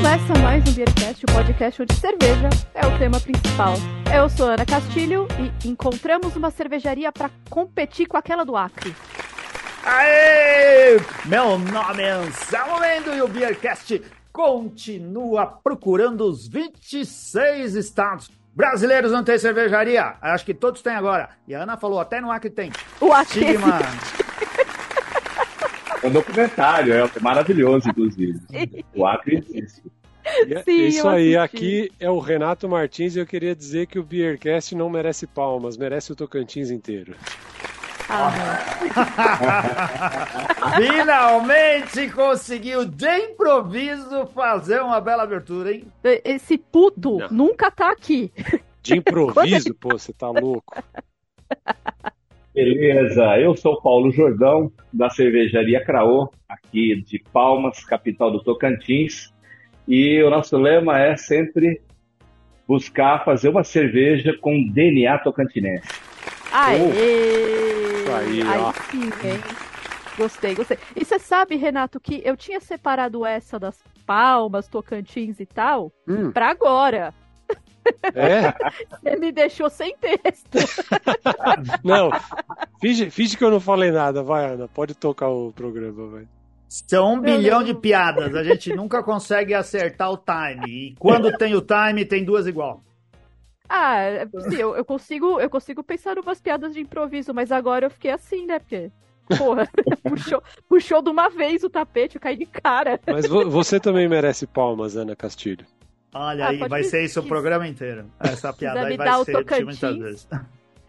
Começa mais um Beercast, o podcast onde cerveja é o tema principal. Eu sou Ana Castilho e encontramos uma cervejaria para competir com aquela do Acre. Aê! Meu nome é Anselmo Mendo e o Beercast continua procurando os 26 estados. Brasileiros não tem cervejaria? Acho que todos têm agora. E a Ana falou, até no Acre tem. O Acre Estigma. É um documentário, é maravilhoso, inclusive. O Acre existe. E é- Sim, isso aí, aqui é o Renato Martins e eu queria dizer que o Beercast não merece palmas, merece o Tocantins inteiro. Ah, Finalmente conseguiu de improviso fazer uma bela abertura, hein? esse puto Não. nunca tá aqui. De improviso, pô, você tá louco. Beleza, eu sou o Paulo Jordão, da cervejaria Craô, aqui de Palmas, capital do Tocantins. E o nosso lema é sempre buscar fazer uma cerveja com DNA tocantinense. Aê! Isso aí, ó. sim, hein? Gostei, gostei. E você sabe, Renato, que eu tinha separado essa das palmas, Tocantins e tal, Hum, pra agora. É? Você me deixou sem texto. Não, finge, finge que eu não falei nada, vai, Ana, pode tocar o programa, vai. São um bilhão não. de piadas, a gente nunca consegue acertar o time. E quando tem o time, tem duas igual. Ah, sim, eu, eu consigo, eu consigo pensar umas piadas de improviso, mas agora eu fiquei assim, né? Porque, porra, puxou, puxou de uma vez o tapete, eu caí de cara. Mas vo- você também merece palmas, Ana Castilho. Olha Ah, aí, vai ser isso o programa inteiro. Essa piada aí vai o ser de muitas vezes.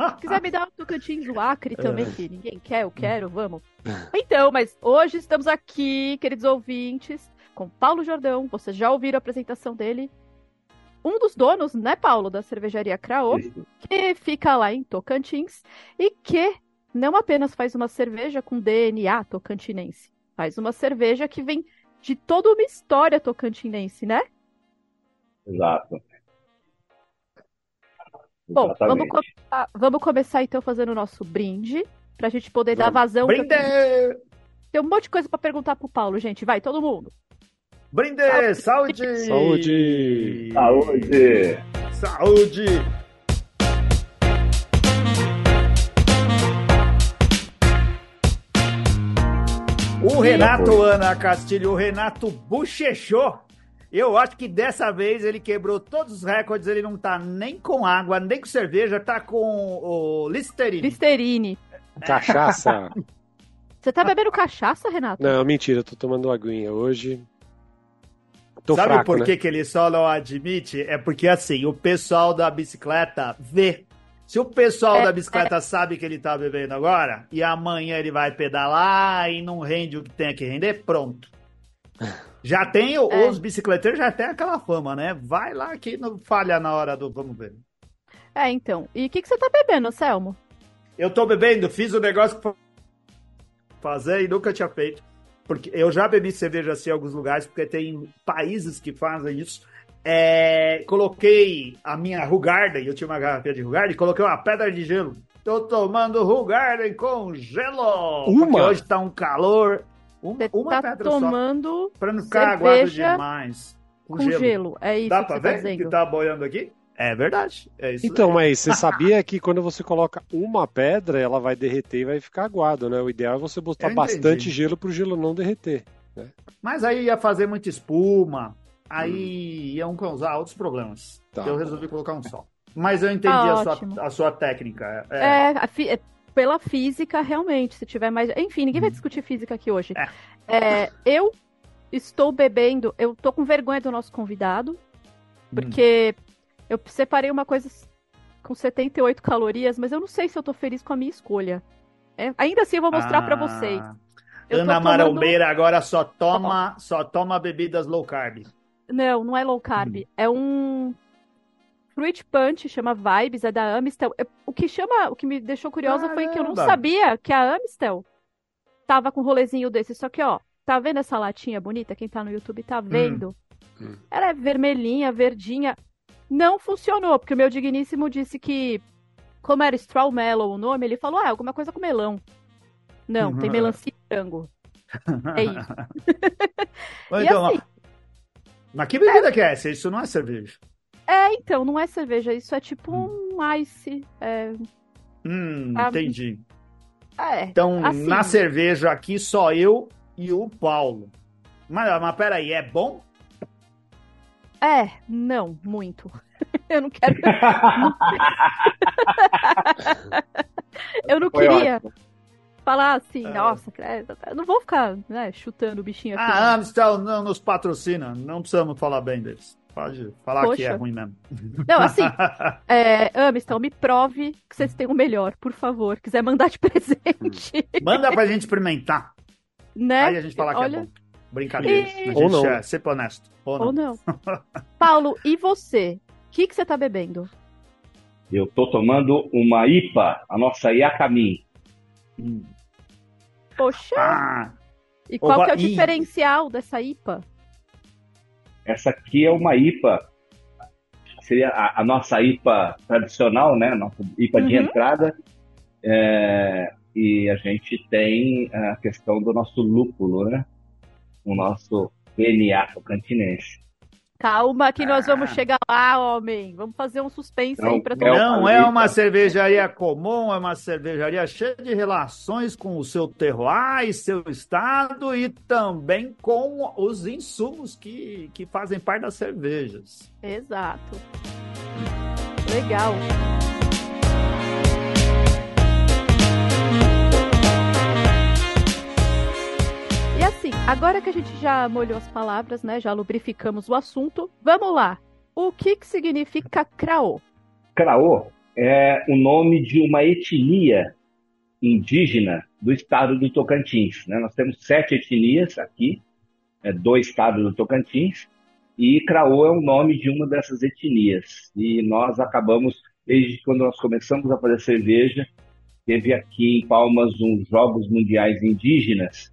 Se quiser me dar um Tocantins do Acre também, que ninguém quer, eu quero, vamos. É. Então, mas hoje estamos aqui, queridos ouvintes, com Paulo Jordão. Vocês já ouviram a apresentação dele. Um dos donos, né, Paulo, da cervejaria Craô, que fica lá em Tocantins e que não apenas faz uma cerveja com DNA tocantinense, faz uma cerveja que vem de toda uma história tocantinense, né? Exato. Bom, vamos, começar, vamos começar então fazendo o nosso brinde, pra gente poder dar vazão. Brinde! tenho- Tem um monte de coisa pra perguntar pro Paulo, gente. Vai, todo mundo. Brinde! Saúde! Saúde! Saúde! Saúde! O Renato Ana Castilho, o Renato bochechou. Eu acho que dessa vez ele quebrou todos os recordes. Ele não tá nem com água, nem com cerveja, tá com o Listerine. Listerine. Cachaça? Você tá bebendo cachaça, Renato? Não, mentira, eu tô tomando aguinha hoje. Tô Sabe fraco, por né? que, ele só não admite? É porque assim, o pessoal da bicicleta vê. Se o pessoal É, da bicicleta sabe que ele tá bebendo agora, e amanhã ele vai pedalar e não rende o que tem que render, pronto. Já tem, É. os bicicleteiros já tem aquela fama, né? Vai lá que não falha na hora do vamos ver. É, então. E o que, que você tá bebendo, Selmo? Eu tô bebendo, fiz o negócio que foi fazer e nunca tinha feito. Porque eu já bebi cerveja assim em alguns lugares, porque tem países que fazem isso. É, coloquei a minha Rugarden, eu tinha uma garrafinha de Rugarden, coloquei uma pedra de gelo. Tô tomando Rugarden com gelo. Uma? Porque hoje tá um calor. Uma, uma tá pedra só, tomando pra não ficar aguado demais. com gelo. É isso Dá que pra você tá ver que tá boiando aqui? É verdade. É isso Então, mas você sabia que quando você coloca uma pedra, ela vai derreter e vai ficar aguado, né? O ideal é você botar bastante gelo pro gelo não derreter. Mas aí ia fazer muita espuma, aí iam causar outros problemas. Tá eu resolvi colocar um só. Mas eu entendi Ah, a, sua, a sua técnica. É, É, a fi- é, pela física, realmente, se tiver mais. Enfim, ninguém vai discutir física aqui hoje. É, eu estou bebendo, eu tô com vergonha do nosso convidado, porque eu separei uma coisa com 78 calorias, mas eu não sei se eu tô feliz com a minha escolha. É, ainda assim, eu vou mostrar Ah, vocês. Eu Ana tomando- Marombeira agora só toma, só toma bebidas low carb. Não, não é low carb. É um fruit punch, chama Vibes, é da Amistel. É- O que chama, o que me deixou curiosa foi que eu não Caramba! sabia que a Amistel tava com um rolezinho desse. Só que, ó, tá vendo essa latinha bonita? Quem tá no YouTube tá vendo. Hum. Ela é vermelhinha, verdinha. Não funcionou, porque o meu digníssimo disse que, como era Straw Mellow o nome, ele falou, ah, alguma coisa com melão. Não, tem Uhum. melancia e frango. É isso. Então, assim, Mas que bebida que é essa? Isso não é cerveja. É, então, não é cerveja, isso é tipo um ice. É, Hum, Ah, entendi. é, Então, assim. na cerveja aqui, só eu e o Paulo. Mas, mas peraí, é bom? é, não, muito. Eu não quero. Eu não Foi queria ótimo. falar assim, É. nossa, credo, eu não vou ficar né, chutando o bichinho aqui. Ah. Amstel não nos patrocina. Não precisamos falar bem deles. Pode falar que Poxa. é ruim mesmo. Não, assim, é, Amistel, me prove que vocês têm o melhor, por favor. Quiser mandar de presente, Manda pra gente experimentar. né? Aí a gente fala que Olha, é bom. Brincadeira. E- A Ou gente não. é sempre honesto. Ou não. Ou não. Paulo, e você? O que, que você tá bebendo? Eu tô tomando uma IPA, a nossa Yakami. Hum. Poxa, Ah, e qual opa, que é o e- diferencial dessa IPA? Essa aqui é uma IPA, seria a, a nossa IPA tradicional, né? Nossa IPA de Uhum. entrada. É, e a gente tem a questão do nosso lúpulo, né? O nosso DNA tocantinense. Calma que nós vamos Ah. chegar lá, homem. Vamos fazer um suspense Não, aí pra é todo o- não mundo. é uma cervejaria comum, é uma cervejaria cheia de relações com o seu terroir, seu estado e também com os insumos que, que fazem parte das cervejas. Exato. Legal. Agora que a gente já molhou as palavras, né? Já lubrificamos o assunto, vamos lá. O que que significa craô? Craô é o nome de uma etnia indígena do estado do Tocantins. né? Nós temos sete etnias aqui, é, do estado do Tocantins, e Craô é o nome de uma dessas etnias. E nós acabamos, desde quando nós começamos a fazer cerveja, teve aqui em Palmas uns Jogos Mundiais Indígenas,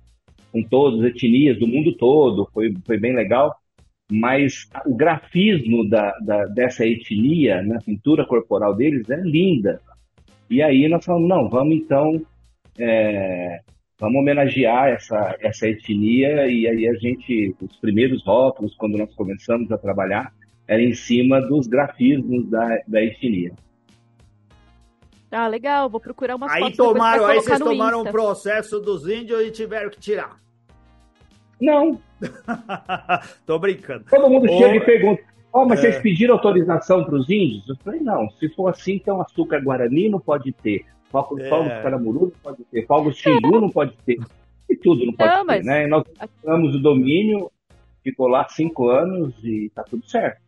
com todas as etnias do mundo todo, foi, foi bem legal mas o grafismo da, da- dessa etnia, na pintura corporal deles, é linda. E aí nós falamos, não, vamos então, é, vamos homenagear essa, essa etnia, e aí a gente, os primeiros rótulos, quando nós começamos a trabalhar, era em cima dos grafismos da, da etnia. Ah, legal, vou procurar umas Aí tomaram, aí vocês no tomaram um Insta. processo dos índios e tiveram que tirar. Não, Tô brincando. todo mundo Ô, chega e pergunta, ó, mas é. vocês pediram autorização para os índios? Eu falei, não, se for assim, então açúcar guarani não pode ter, fogos É. fogos caramuru não pode ter, fogos xingu não pode ter, e tudo não pode Não, ter, mas- né? E nós tivemos o domínio, ficou lá cinco anos e tá tudo certo.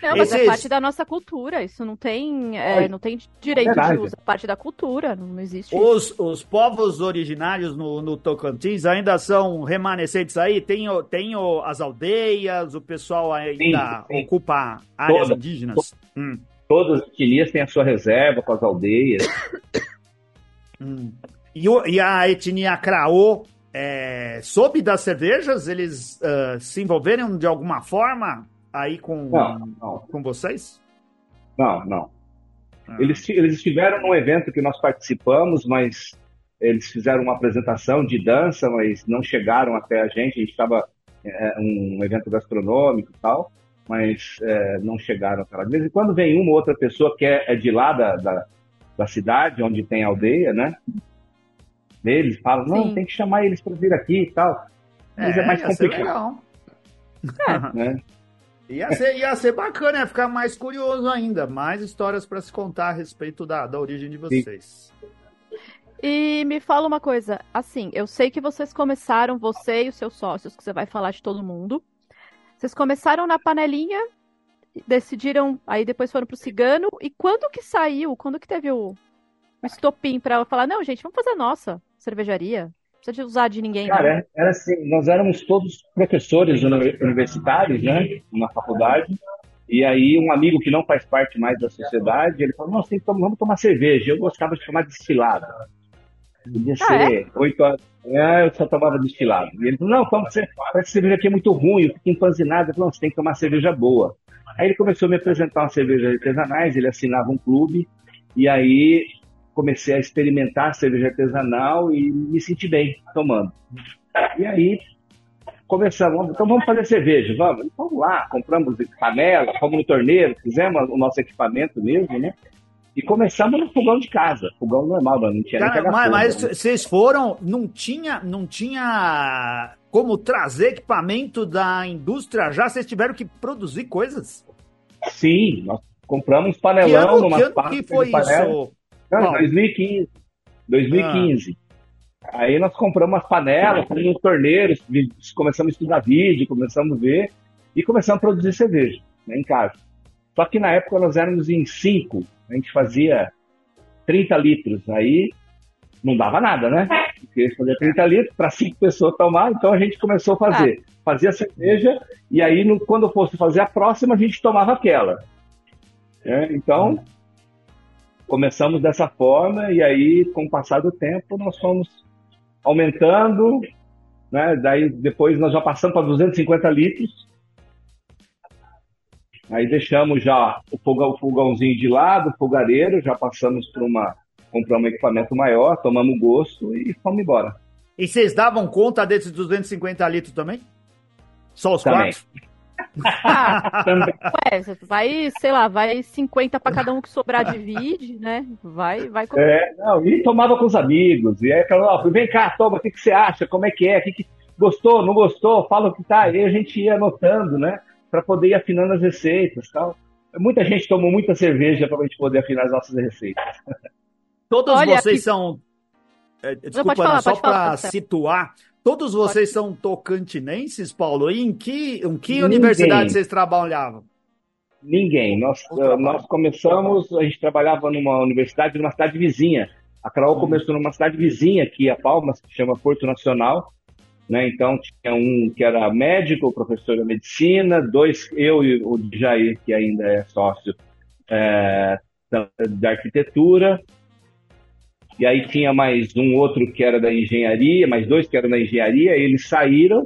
Não, mas é Esses- parte da nossa cultura. Isso não tem, é, É, não tem direito verdade. de uso. É parte da cultura. Não, existe isso. Os, os povos originários no, no Tocantins ainda são remanescentes aí? Tem, tem as aldeias, o pessoal ainda Sim, sim. ocupa áreas Todas. indígenas? Hum, Todas as etnias têm a sua reserva com as aldeias. hum. E, o- e a etnia Craô é, soube das cervejas? Eles ah, se envolveram de alguma forma aí com, Não, não, com vocês? não, não. Ah. Eles, eles estiveram num evento que nós participamos, mas eles fizeram uma apresentação de dança, mas não chegaram até a gente. A gente estava é, um evento gastronômico e tal, mas é, não chegaram até lá. De vez em quando vem uma ou outra pessoa que é, é de lá da, da, da cidade, onde tem aldeia, né? Eles falam, não, Sim. tem que chamar eles para vir aqui e tal. Mas é, mais ia ser complicado, legal. né? Ia ser, ia ser bacana, ia ficar mais curioso ainda. Mais histórias para se contar a respeito da, da origem de vocês. E me fala uma coisa, assim, eu sei que vocês começaram, você e os seus sócios, que você vai falar de todo mundo. Vocês começaram na panelinha, decidiram, aí depois foram pro cigano. E quando que saiu? Quando que teve o, o estopim pra falar, não, gente, vamos fazer a nossa cervejaria? Precisa de usar de ninguém. Cara, era assim, nós éramos todos professores uni- universitários, né, na faculdade, e aí um amigo que não faz parte mais da sociedade, ele falou, nossa, que tomar- vamos tomar cerveja. Eu gostava de tomar destilado. Podia Ah, ser oito horas da manhã, eu só tomava destilado. E ele falou, não, vamos ser, essa cerveja aqui é muito ruim, eu fico empanzinado. Eu falei, não, você tem que tomar cerveja boa. Aí ele começou a me apresentar umas cervejas artesanais, ele assinava um clube, e aí comecei a experimentar cerveja artesanal e me senti bem tomando. E aí começamos, então vamos fazer cerveja, vamos? Então, vamos lá, compramos panela, fomos no torneiro, fizemos o nosso equipamento mesmo, né? E começamos no fogão de casa, fogão normal, não tinha Cara, nem mas, mas né? vocês foram, não tinha, não tinha como trazer equipamento da indústria já? Vocês tiveram que produzir coisas? Sim, nós compramos Que panelão ano, numa que, ano que foi isso? Não, Paulo? 2015. 2015. Aí nós compramos umas panelas, nos torneiros, começamos a estudar vídeo, começamos a ver e começamos a produzir cerveja né, em casa. Só que na época nós éramos em cinco, a gente fazia 30 litros, aí não dava nada, né? Porque fazia 30 litros para cinco pessoas tomar, então a gente começou a fazer. Fazia cerveja e aí no- quando fosse fazer a próxima a gente tomava aquela. né? Então começamos dessa forma e aí com o passar do tempo nós fomos aumentando, né? Daí depois nós já passamos para 250 litros. Aí deixamos já o fogão, o fogãozinho de lado, o fogareiro, já passamos para uma compramos um equipamento maior, tomamos gosto e fomos embora. E vocês davam conta desses 250 litros também? Só os Também. quatro? Ah, ué, vai, sei lá, vai 50 pra cada um que sobrar de vídeo, né? Vai, vai. com- É, não, e tomava com os amigos. E aí falou, ó, vem cá, toma, o que, que você acha? Como é que é? O que que- Gostou, não gostou? Fala o que tá. E aí a gente ia anotando, né? Para poder ir afinando as receitas tal. Muita gente tomou muita cerveja para a gente poder afinar as nossas receitas. Todos Olha, vocês aqui- são. é, Desculpa, falar, Ana, só para situar. Todos vocês são tocantinenses, Paulo? E em que, em que Ninguém. universidade vocês trabalhavam? Ninguém. Nós, nós começamos, a gente trabalhava numa universidade, numa cidade vizinha. A Carol começou numa cidade vizinha aqui, a Palmas, que chama Porto Nacional. Né? Então tinha um que era médico, professor de medicina, dois, eu e o Jair, que ainda é sócio é, da, da arquitetura. E aí tinha mais um outro que era da engenharia, mais dois que eram da engenharia, eles saíram,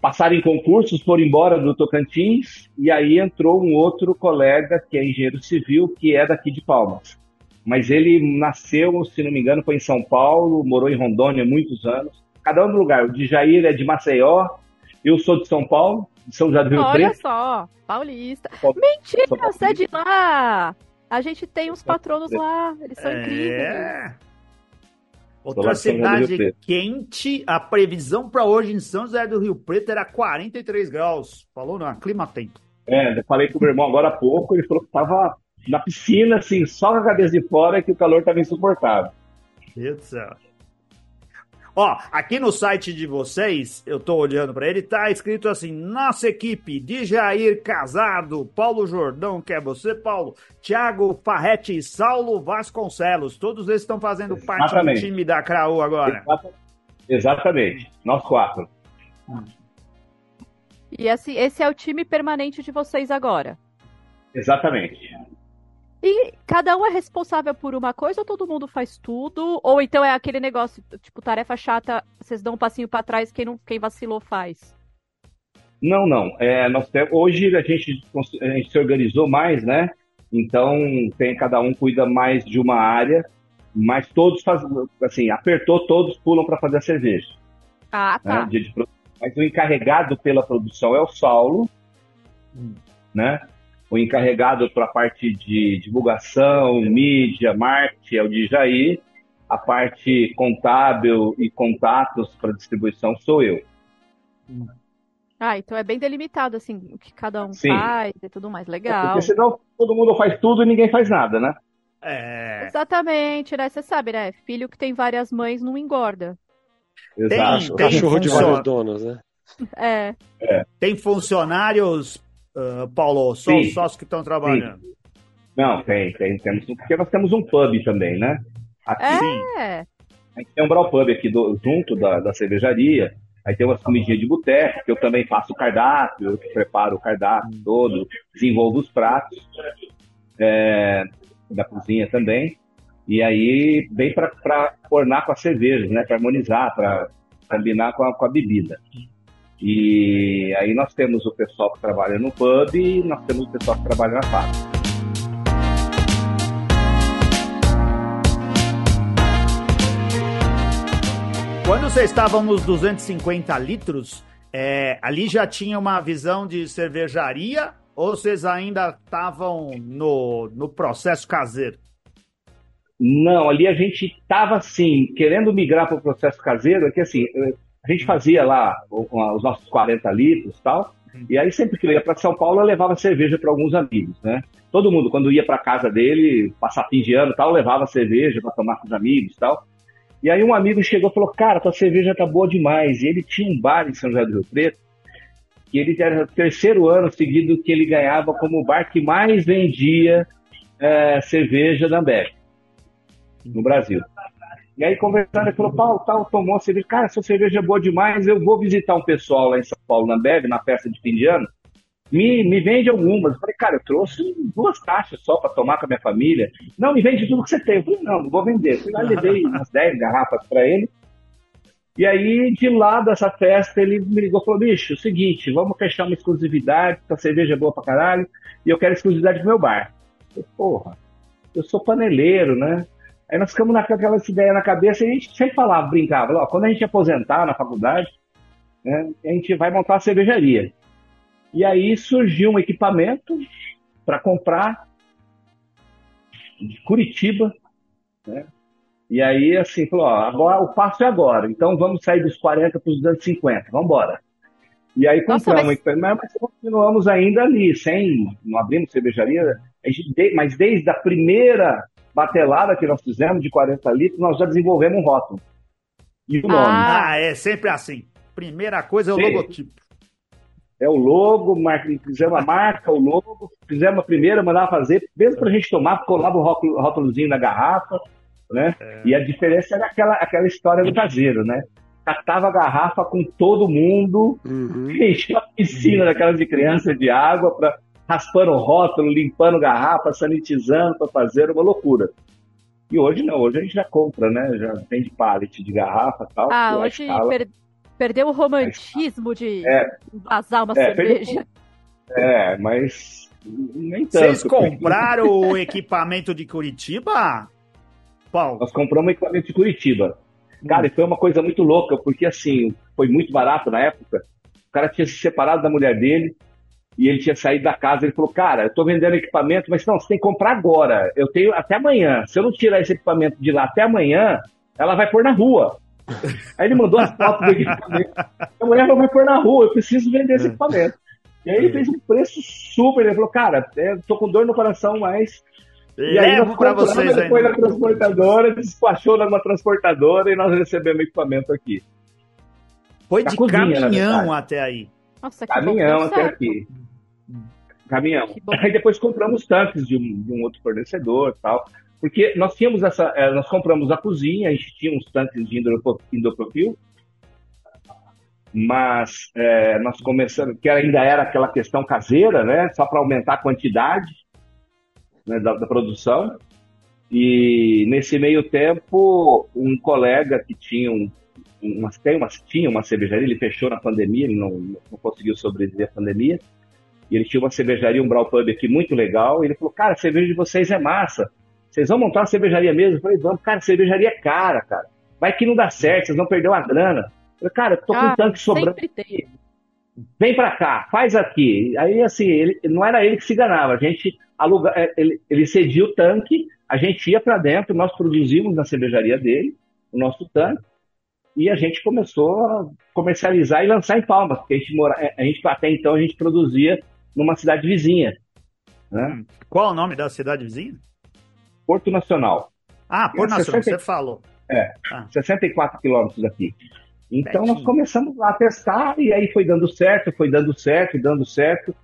passaram em concursos, foram embora do Tocantins, e aí entrou um outro colega que é engenheiro civil, que é daqui de Palmas. Mas ele nasceu, se não me engano, foi em São Paulo, morou em Rondônia há muitos anos. Cada um no lugar. O de Jair é de Maceió, eu sou de São Paulo, de São José do Rio Olha Preto. só, paulista. Mentira, você é de lá. A gente tem uns patronos lá, eles são incríveis. É. Sou Outra cidade quente, a previsão para hoje em São José do Rio Preto era 43 graus. Falou não, clima tempo. É, eu falei com o meu irmão agora há pouco, ele falou que estava na piscina, assim, só com a cabeça de fora, que o calor estava insuportável. Meu Deus do céu. Ó, aqui no site de vocês, eu tô olhando para ele, tá escrito assim: nossa equipe de Jair Casado, Paulo Jordão, que é você, Paulo, Thiago Farrete e Saulo Vasconcelos. Todos eles estão fazendo parte do Exatamente. time da Craô agora. Exata- Exatamente, nós quatro. E esse, esse é o time permanente de vocês agora. Exatamente. E cada um é responsável por uma coisa ou todo mundo faz tudo? Ou então é aquele negócio, tipo, tarefa chata, vocês dão um passinho pra trás, quem, não, quem vacilou faz? Não, não. É, nós temos, hoje a gente, a gente se organizou mais, né? Então, tem, cada um cuida mais de uma área, mas todos fazem, assim, apertou, todos pulam para fazer a cerveja. Ah, né? tá. Produ- Mas o encarregado pela produção é o Saulo, né? O encarregado para a parte de divulgação, mídia, marketing é o de Jair. A parte contábil e contatos para distribuição sou eu. Ah, então é bem delimitado, assim, o que cada um Sim. faz e tudo mais. Legal. Porque senão todo mundo faz tudo e ninguém faz nada, né? É. Exatamente, né? Você sabe, né? Filho que tem várias mães não engorda. Exato. tem Cachorro de funciona. vários donos, né? É. Tem funcionários, ah, Paulo, só Sim. os sócios que estão trabalhando. Não, tem, tem, temos, porque nós temos um pub também, né? Aqui, É. Sim. A gente tem um brawl pub aqui do- junto da, da cervejaria. Aí tem umas comidinhas de boteco, que eu também faço o cardápio, eu preparo o cardápio todo, desenvolvo os pratos é, da cozinha também. E aí vem para ornar com as cervejas, né? Para harmonizar, para combinar com a, com a bebida. E aí nós temos o pessoal que trabalha no pub e nós temos o pessoal que trabalha na fábrica. Quando vocês estavam nos 250 litros, é, ali já tinha uma visão de cervejaria ou vocês ainda estavam no, no processo caseiro? Não, ali a gente estava assim, querendo migrar para o processo caseiro, é que assim, a gente fazia lá os nossos 40 litros e tal, e aí sempre que eu ia para São Paulo eu levava cerveja para alguns amigos, né? Todo mundo, quando ia para casa dele, passar fim de ano e tal, levava cerveja para tomar com os amigos e tal. E aí um amigo chegou e falou, cara, tua cerveja tá boa demais. E ele tinha um bar em São José do Rio Preto, e ele era o terceiro ano seguido que ele ganhava como o bar que mais vendia é, cerveja da Ambev no Brasil. E aí, conversando, ele falou, Paulo, tal, tomou a cerveja. Cara, essa cerveja é boa demais, eu vou visitar um pessoal lá em São Paulo, na Ambev, na festa de fim de ano. Me, me vende algumas. Eu falei, cara, eu trouxe duas caixas só para tomar com a minha família. Não, me vende tudo que você tem. Eu falei, não, não vou vender. Fui lá, levei umas 10 garrafas para ele. E aí, de lá dessa festa, ele me ligou e falou: bicho, é o seguinte, vamos fechar uma exclusividade, a cerveja é boa pra caralho, e eu quero exclusividade pro meu bar. Eu falei, porra, eu sou paneleiro, né? Aí nós ficamos naquela ideia na cabeça e a gente sempre falava, brincava, ó, quando a gente aposentar na faculdade, né, a gente vai montar uma cervejaria. E aí surgiu um equipamento para comprar de Curitiba, né? E aí, assim, falou, ó, agora o passo é agora, então vamos sair dos 40 para os 250, vamos embora. E aí compramos Nossa, mas... mas... mas continuamos ainda ali, sem, não abrimos cervejaria, gente, mas desde a primeira batelada que nós fizemos, de 40 litros, nós já desenvolvemos um rótulo. E o nome. Ah, é sempre assim. Primeira coisa é o Sim. logotipo. É o logo, fizemos a marca, o logo, fizemos a primeira, mandava fazer, mesmo para a gente tomar, colava o rótulozinho na garrafa, né? É. E a diferença era aquela, aquela história do caseiro, né? Catava a garrafa com todo mundo, uhum. enchia a piscina daquelas de criança de água, pra, raspando o rótulo, limpando garrafa, sanitizando para fazer uma loucura. E hoje não, hoje a gente já compra, né? Já tem de pallet de garrafa e tal. Ah, hoje escala... per perdeu o romantismo de é, vazar uma é, cerveja. Perdeu... É, mas nem tanto. Vocês compraram o equipamento de Curitiba? Paulo? Nós compramos o equipamento de Curitiba. Cara, hum. e foi uma coisa muito louca, porque assim, foi muito barato na época. O cara tinha se separado da mulher dele e ele tinha saído da casa. Ele falou: Cara, eu tô vendendo equipamento, mas não, você tem que comprar agora. Eu tenho até amanhã. Se eu não tirar esse equipamento de lá até amanhã, ela vai pôr na rua. Aí ele mandou as fotos do equipamento. A mulher vai pôr na rua, eu preciso vender esse equipamento. E aí ele fez um preço super. Ele falou: Cara, eu tô com dor no coração, mas e aí Levo para vocês. Foi na transportadora, despachou numa transportadora e nós recebemos equipamento aqui. Foi de cozinha, caminhão até aí. Nossa, que caminhão até aqui. Caminhão. Aí depois compramos tanques de um, de um outro fornecedor tal. Porque nós tínhamos essa. Eh, nós compramos a cozinha, a gente tinha uns tanques de indopropil, mas é, nós começamos, que ainda era aquela questão caseira, né? Só para aumentar a quantidade né, da, da, produção. E nesse meio tempo, um colega que tinha um, uma, tem uma, tinha uma cervejaria, ele fechou na pandemia, ele não, não conseguiu sobreviver à pandemia. E ele tinha uma cervejaria, um brawl pub aqui muito legal. E ele falou: Cara, a cerveja de vocês é massa. Vocês vão montar uma cervejaria mesmo? Eu falei: Vamos, cara, cervejaria é cara, cara. Vai que não dá certo, vocês vão perder uma grana. Eu falei, cara, tô com ah, um tanque sobrando. Vem para cá, faz aqui. Aí, assim, ele, não era ele que se ganhava. A gente aluga, é, ele, ele cedia o tanque, a gente ia para dentro, nós produzimos na cervejaria dele o nosso tanque e a gente começou a comercializar e lançar em Palmas, porque a gente, mora, é, a gente até então a gente produzia numa cidade vizinha. Né? Hum, qual o nome da cidade vizinha? Porto Nacional. Ah, Porto Nacional, 60, você falou. É, ah. 64 quilômetros daqui. Então nós começamos lá a testar e aí foi dando certo, foi dando certo, dando certo.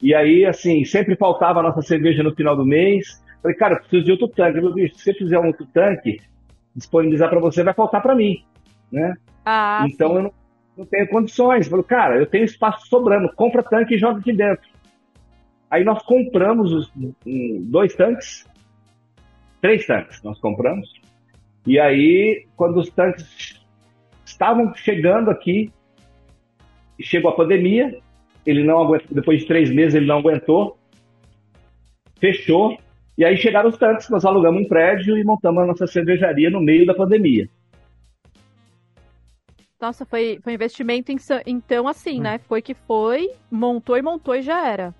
E aí, assim, sempre faltava a nossa cerveja no final do mês. Falei, cara, eu preciso de outro tanque. Meu bicho, se você fizer um outro tanque, disponibilizar para você, vai faltar para mim, né? Ah, então sim. eu não, não, tenho condições. Falei, cara, eu tenho espaço sobrando, compra tanque e joga aqui dentro. Aí nós compramos os, dois tanques, três tanques nós compramos. E aí, quando os tanques estavam chegando aqui, chegou a pandemia, ele não aguentou, depois de três meses ele não aguentou, fechou, e aí chegaram os tanques, nós alugamos um prédio e montamos a nossa cervejaria no meio da pandemia. Nossa, foi, foi investimento em, então assim, hum. né? Foi que foi, montou e montou e já era.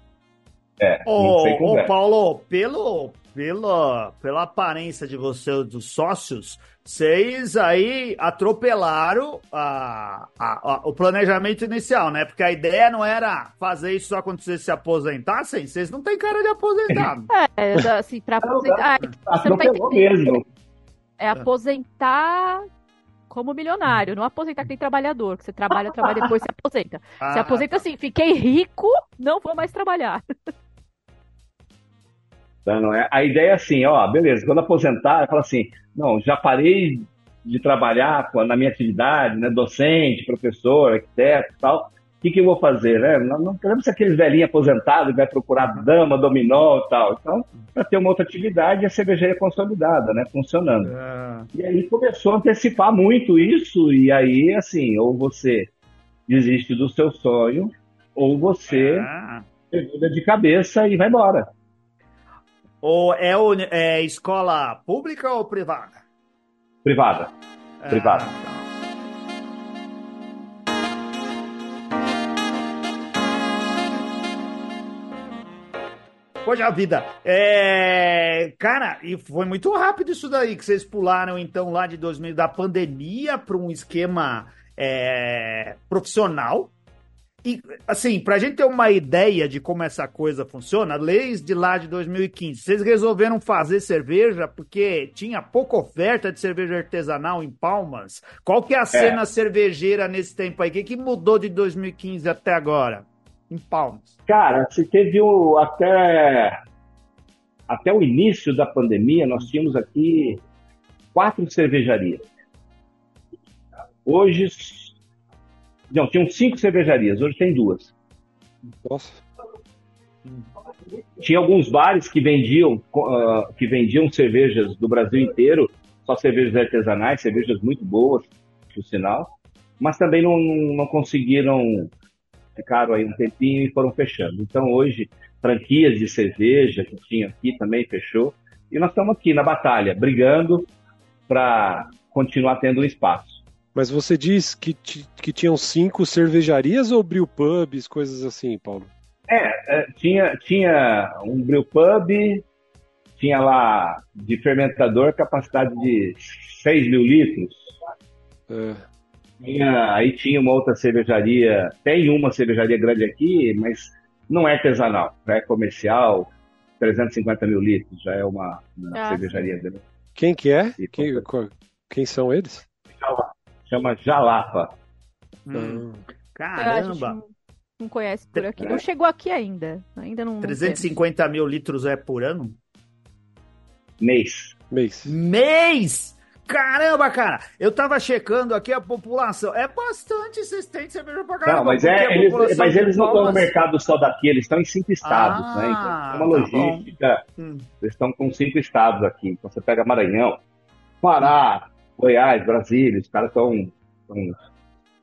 É, ô, ô Paulo, pelo, pela, pela aparência de você dos sócios, vocês aí atropelaram a, a, a, o planejamento inicial, né? Porque a ideia não era fazer isso só quando vocês se aposentassem. Vocês não têm cara de aposentado. É, assim, pra aposentar. Ah, você não tá mesmo. É aposentar como milionário, não aposentar quem trabalhador, que você trabalha, trabalha depois se aposenta. Ah, se aposenta assim, fiquei rico, não vou mais trabalhar. Então, não é? A ideia é assim, ó, beleza, quando aposentar, eu falo assim, não, já parei de trabalhar na minha atividade, né, docente, professor, arquiteto e tal, que, que eu vou fazer, né? Não, não queremos ser aquele velhinho aposentado que vai procurar dama, dominó e tal. Então, para ter uma outra atividade, a cervejaria consolidada, né? Funcionando. É. E aí começou a antecipar muito isso, e aí, assim, ou você desiste do seu sonho, ou você é. de cabeça e vai embora. Ou é, é escola pública ou privada? Privada. Ah, privada. Poxa vida, é... cara, e foi muito rápido isso daí, que vocês pularam então lá de 2000 da pandemia para um esquema é... profissional, e, assim, pra gente ter uma ideia de como essa coisa funciona, leis de lá de 2015, vocês resolveram fazer cerveja porque tinha pouca oferta de cerveja artesanal em Palmas? Qual que é a é. cena cervejeira nesse tempo aí? O que, que mudou de 2015 até agora em Palmas? Cara, se teve o, até, até o início da pandemia, nós tínhamos aqui quatro cervejarias. Hoje não, tinham cinco cervejarias, hoje tem duas. Nossa. Tinha alguns bares que vendiam, uh, que vendiam cervejas do Brasil inteiro, só cervejas artesanais, cervejas muito boas, por sinal, mas também não, não conseguiram, ficaram aí um tempinho e foram fechando. Então hoje, franquias de cerveja que tinha aqui também fechou, e nós estamos aqui na batalha, brigando para continuar tendo um espaço. Mas você diz que, que tinham cinco cervejarias ou brew pubs, coisas assim, Paulo? É, é, tinha, tinha um brew pub, tinha lá de fermentador capacidade de 6 mil litros. É. Tinha, aí tinha uma outra cervejaria, tem uma cervejaria grande aqui, mas não é artesanal, é comercial, 350 mil litros, já é uma, uma ah. cervejaria dele. Quem que é? Quem, quem são eles? chama Jalapa. Hum. Caramba! Não, não conhece por aqui. Não chegou aqui ainda. Ainda não. 350 mil litros é por ano? Mês. Mês. Mês! Caramba, cara! Eu tava checando aqui a população. É bastante, têm cerveja pra caramba. Não, mas, é, eles, mas eles não estão no mercado só daqui, eles estão em cinco estados, ah, né? Então, é uma tá logística. Hum. Eles estão com cinco estados aqui. Então você pega Maranhão, Pará, Goiás, Brasília, os caras estão.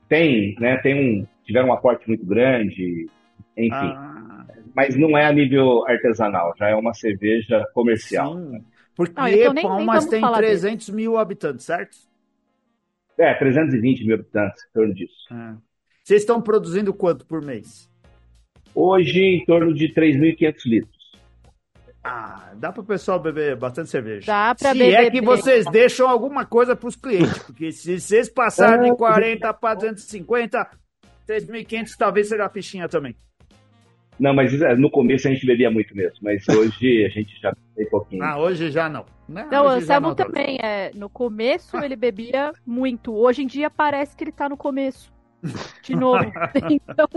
Tem, né? Tem um. Tiveram um aporte muito grande, enfim. Ah. Mas não é a nível artesanal, já é uma cerveja comercial. Né? Porque ah, então nem, Palmas nem tem 300 dele. mil habitantes, certo? É, 320 mil habitantes, em torno disso. Ah. Vocês estão produzindo quanto por mês? Hoje, em torno de 3.500 litros. Ah, dá para o pessoal beber bastante cerveja. Dá para beber. Se é que vocês deixam alguma coisa para os clientes, porque se vocês passarem de 40 para 250, 3.500 talvez seja a fichinha também. Não, mas é, no começo a gente bebia muito mesmo, mas hoje a gente já tem pouquinho. Ah, hoje já não. Não, não o Anselmo também, é, no começo ele bebia muito, hoje em dia parece que ele está no começo. De novo. então...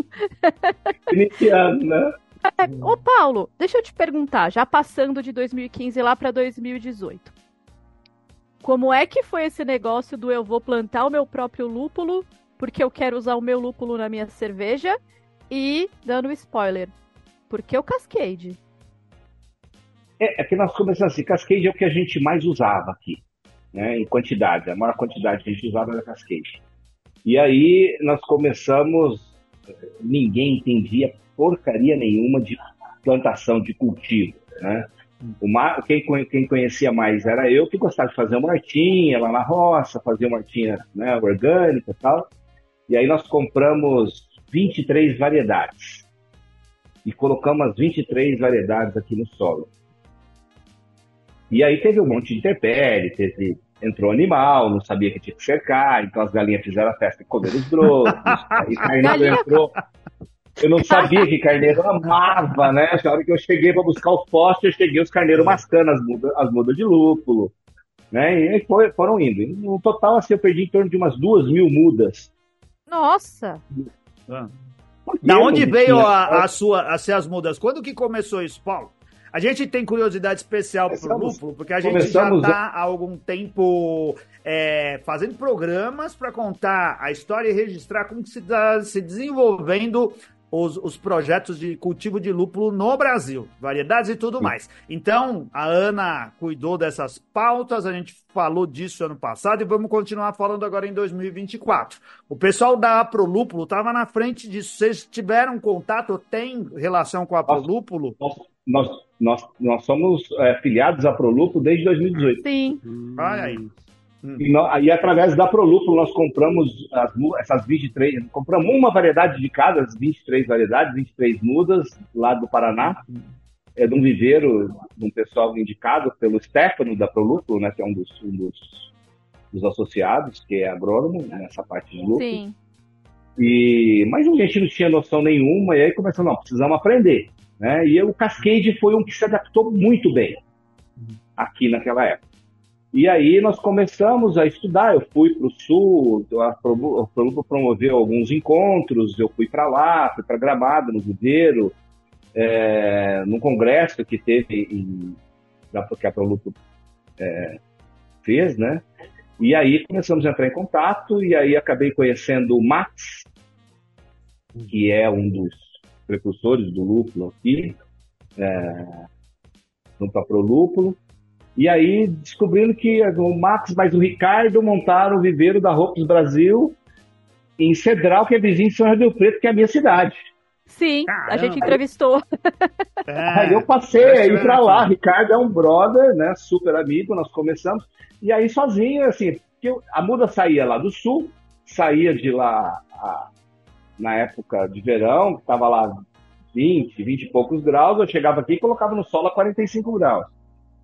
Iniciando, né? É, ô Paulo, deixa eu te perguntar, já passando de 2015 lá para 2018. Como é que foi esse negócio do eu vou plantar o meu próprio lúpulo, porque eu quero usar o meu lúpulo na minha cerveja e, dando spoiler, porque o Cascade? É, é que nós começamos assim, Cascade é o que a gente mais usava aqui, né, em quantidade, a maior quantidade que a gente usava era Cascade. E aí nós começamos, ninguém entendia porcaria nenhuma de plantação, de cultivo, né? Uma, quem, quem conhecia mais era eu, que gostava de fazer uma hortinha lá na roça, fazer uma hortinha né, orgânica e tal. E aí nós compramos 23 variedades. E colocamos as 23 variedades aqui no solo. E aí teve um monte de interpérie, teve, entrou animal, não sabia que tinha que cercar, então as galinhas fizeram a festa e comeram os brotos, aí carneiro entrou. Eu não sabia que carneiro amava, né? Na hora que eu cheguei para buscar o poste, eu cheguei os carneiros mascando as mudas, as mudas de lúpulo, né? E foi- foram indo. No total, assim, eu perdi em torno de umas duas mil mudas. Nossa! Porque Da onde veio a, a sua, as mudas? Quando que começou isso, Paulo? A gente tem curiosidade especial pro Começamos- lúpulo, porque a gente já está há algum tempo é, fazendo programas para contar a história e registrar como que se está se desenvolvendo os, os projetos de cultivo de lúpulo no Brasil, variedades e tudo mais. Então, a Ana cuidou dessas pautas, a gente falou disso ano passado e vamos continuar falando agora em 2024. O pessoal da Aprolúpulo estava na frente disso. Vocês tiveram contato, tem relação com a Aprolúpulo? Nós, nós, nós, somos é, filiados à Prolupo desde 2018. Sim. Olha aí. E, nó- e através da Prolupo nós compramos as essas 23, compramos uma variedade de cada, as 23 variedades, 23 mudas, lá do Paraná. É de um viveiro, de um pessoal indicado pelo Stefano da Prolupo, né, que é um dos, um dos, dos associados, que é agrônomo nessa parte de lúpulo. Sim. E, mas a gente não tinha noção nenhuma, e aí começou, não, precisamos aprender. Né? E o Cascade foi um que se adaptou muito bem aqui naquela época. E aí nós começamos a estudar, eu fui para o Sul, a Prolu- a Prolupo promoveu alguns encontros, eu fui para lá, fui para Gramado, no Viveiro, é, num congresso que teve, em, que a Prolupo é, fez, né? E aí começamos a entrar em contato, e aí acabei conhecendo o Max, que é um dos precursores do lúpulo aqui, é, junto à Prolúpulo. E aí descobrindo que o Max mais o Ricardo montaram o viveiro da Roupas Brasil em Cedral, que é vizinho de São José do Preto, que é a minha cidade. Sim, a Caramba. gente entrevistou. É, Aí eu passei a pra era lá. Ricardo é um brother, né? Super amigo, nós começamos. E aí sozinho, assim, porque a muda saía lá do sul, saía de lá a- na época de verão, que tava lá 20, 20 e poucos graus, eu chegava aqui e colocava no sol a 45 graus.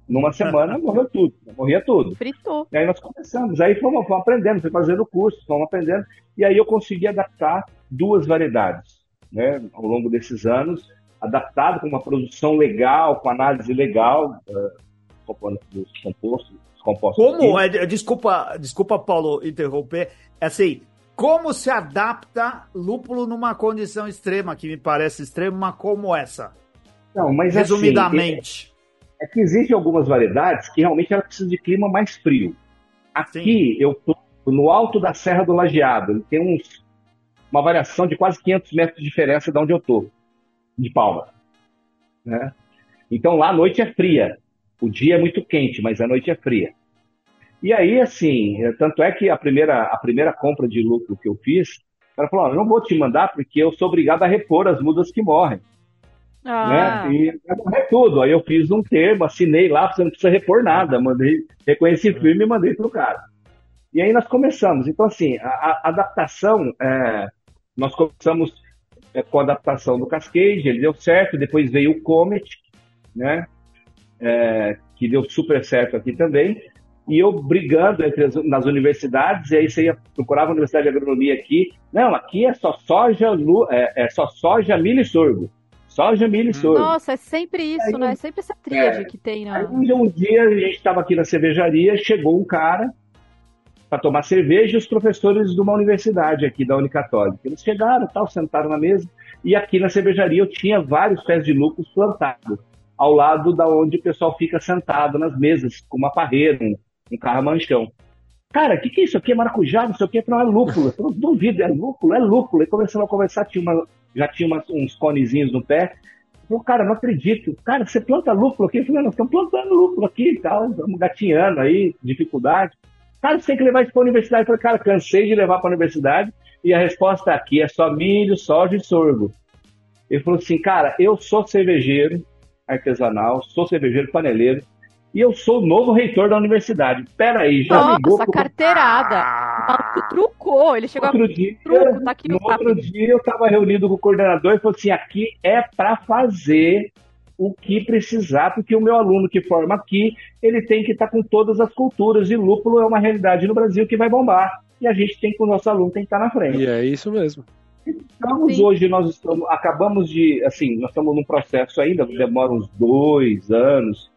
Numa semana morreu tudo, morria tudo. Fritou. E aí nós começamos, aí fomos, fomos aprendendo, fomos fazendo curso, fomos aprendendo, e aí eu consegui adaptar duas variedades, né, ao longo desses anos, adaptado com uma produção legal, com análise legal compondo- dos compostos. dos compostos Como, é, desculpa, desculpa, Paulo, interromper. É assim, como se adapta lúpulo numa condição extrema, que me parece extrema, como essa? Não, mas assim, Resumidamente. É que existem algumas variedades que realmente ela precisa de clima mais frio. Aqui eu tô no alto da Serra do Lajeado, tem uns, uma variação de quase 500 metros de diferença de onde eu tô, de Palma. Né? Então lá a noite é fria, o dia é muito quente, mas a noite é fria. E aí, assim, é, tanto é que a primeira, a primeira compra de lucro que eu fiz, cara falou, "Ó, eu não vou te mandar porque eu sou obrigado a repor as mudas que morrem Ah, né? E morrer tudo. Aí eu fiz um termo, assinei lá, você não precisa repor nada. Mandei, reconheci firme e mandei pro cara. E aí nós começamos. Então, assim, a, a adaptação, é, nós começamos é, com a adaptação do Cascade, ele deu certo, depois veio o Comet, né? É, que deu super certo aqui também. E eu brigando entre as, nas universidades, e aí você ia procurava a Universidade de Agronomia aqui. Não, aqui é só soja, é, é só soja, milho e sorgo. Soja, milho e sorgo. Nossa, é sempre isso, Aí, né? É sempre essa tríade é, que tem Aí na. um dia, a gente estava aqui na cervejaria, chegou um cara para tomar cerveja e os professores de uma universidade aqui da Unicatólica. Eles chegaram, tal, sentaram na mesa e aqui na cervejaria eu tinha vários pés de lúpulos plantados ao lado da onde o pessoal fica sentado nas mesas com uma parreira, um, um carramanchão. Cara, o que, que é isso aqui? É maracujá, não sei o que, não é lúpulo. Eu falei, duvido, é lúpulo, é lúpulo. E começamos a conversar, tinha uma, já tinha umas- uns conezinhos no pé. Falei, cara, não acredito. Cara, você planta lúpulo aqui? Eu falei, nós estamos plantando lúpulo aqui e tal, estamos gatinhando aí, dificuldade. Cara, você tem que levar isso para a universidade. Eu falei, cara, cansei de levar para a universidade e a resposta aqui é só milho, soja e sorgo. Ele falou assim, cara, eu sou cervejeiro artesanal, sou cervejeiro paneleiro e eu sou o novo reitor da universidade. Pera aí, já ligou Nossa, pro... carteirada. Ah, Maluco truco. Trucou, ele chegou outro a dia, truco, tá aqui no no outro dia eu estava reunido com o coordenador e falou assim: aqui é para fazer o que precisar, porque o meu aluno que forma aqui, ele tem que estar com todas as culturas, e lúpulo é uma realidade no Brasil que vai bombar. E a gente tem que, o nosso aluno tem que estar na frente. E é isso mesmo. Estamos Sim. hoje, nós estamos, acabamos de, assim, nós estamos num processo ainda, demora uns dois anos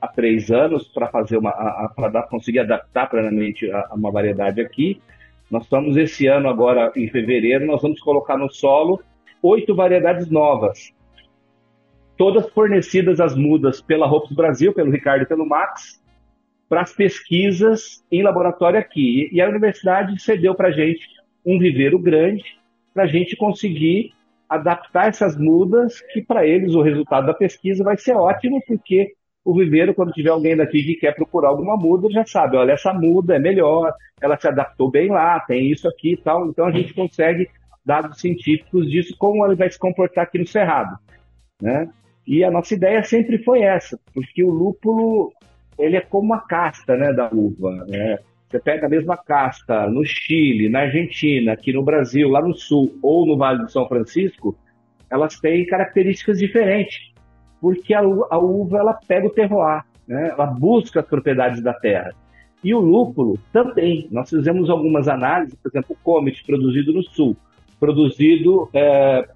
a três anos para fazer uma, para conseguir adaptar plenamente a, a uma variedade aqui. Nós estamos esse ano agora, em fevereiro, nós vamos colocar no solo oito variedades novas, todas fornecidas as mudas pela Hopes Brasil, pelo Ricardo e pelo Max, para as pesquisas em laboratório aqui. E a universidade cedeu para a gente um viveiro grande para a gente conseguir adaptar essas mudas, que para eles o resultado da pesquisa vai ser ótimo, porque o viveiro, quando tiver alguém daqui que quer procurar alguma muda, já sabe, olha, essa muda é melhor, ela se adaptou bem lá, tem isso aqui e tal. Então a gente consegue dados científicos disso, como ele vai se comportar aqui no Cerrado. Né? E a nossa ideia sempre foi essa, porque o lúpulo ele é como uma casta né, da uva. Né? Você pega a mesma casta no Chile, na Argentina, aqui no Brasil, lá no Sul ou no Vale do São Francisco, elas têm características diferentes, porque a, a uva ela pega o terroir, né? ela busca as propriedades da terra. E o lúpulo também. Nós fizemos algumas análises, por exemplo, o Comet, produzido no Sul, produzido é,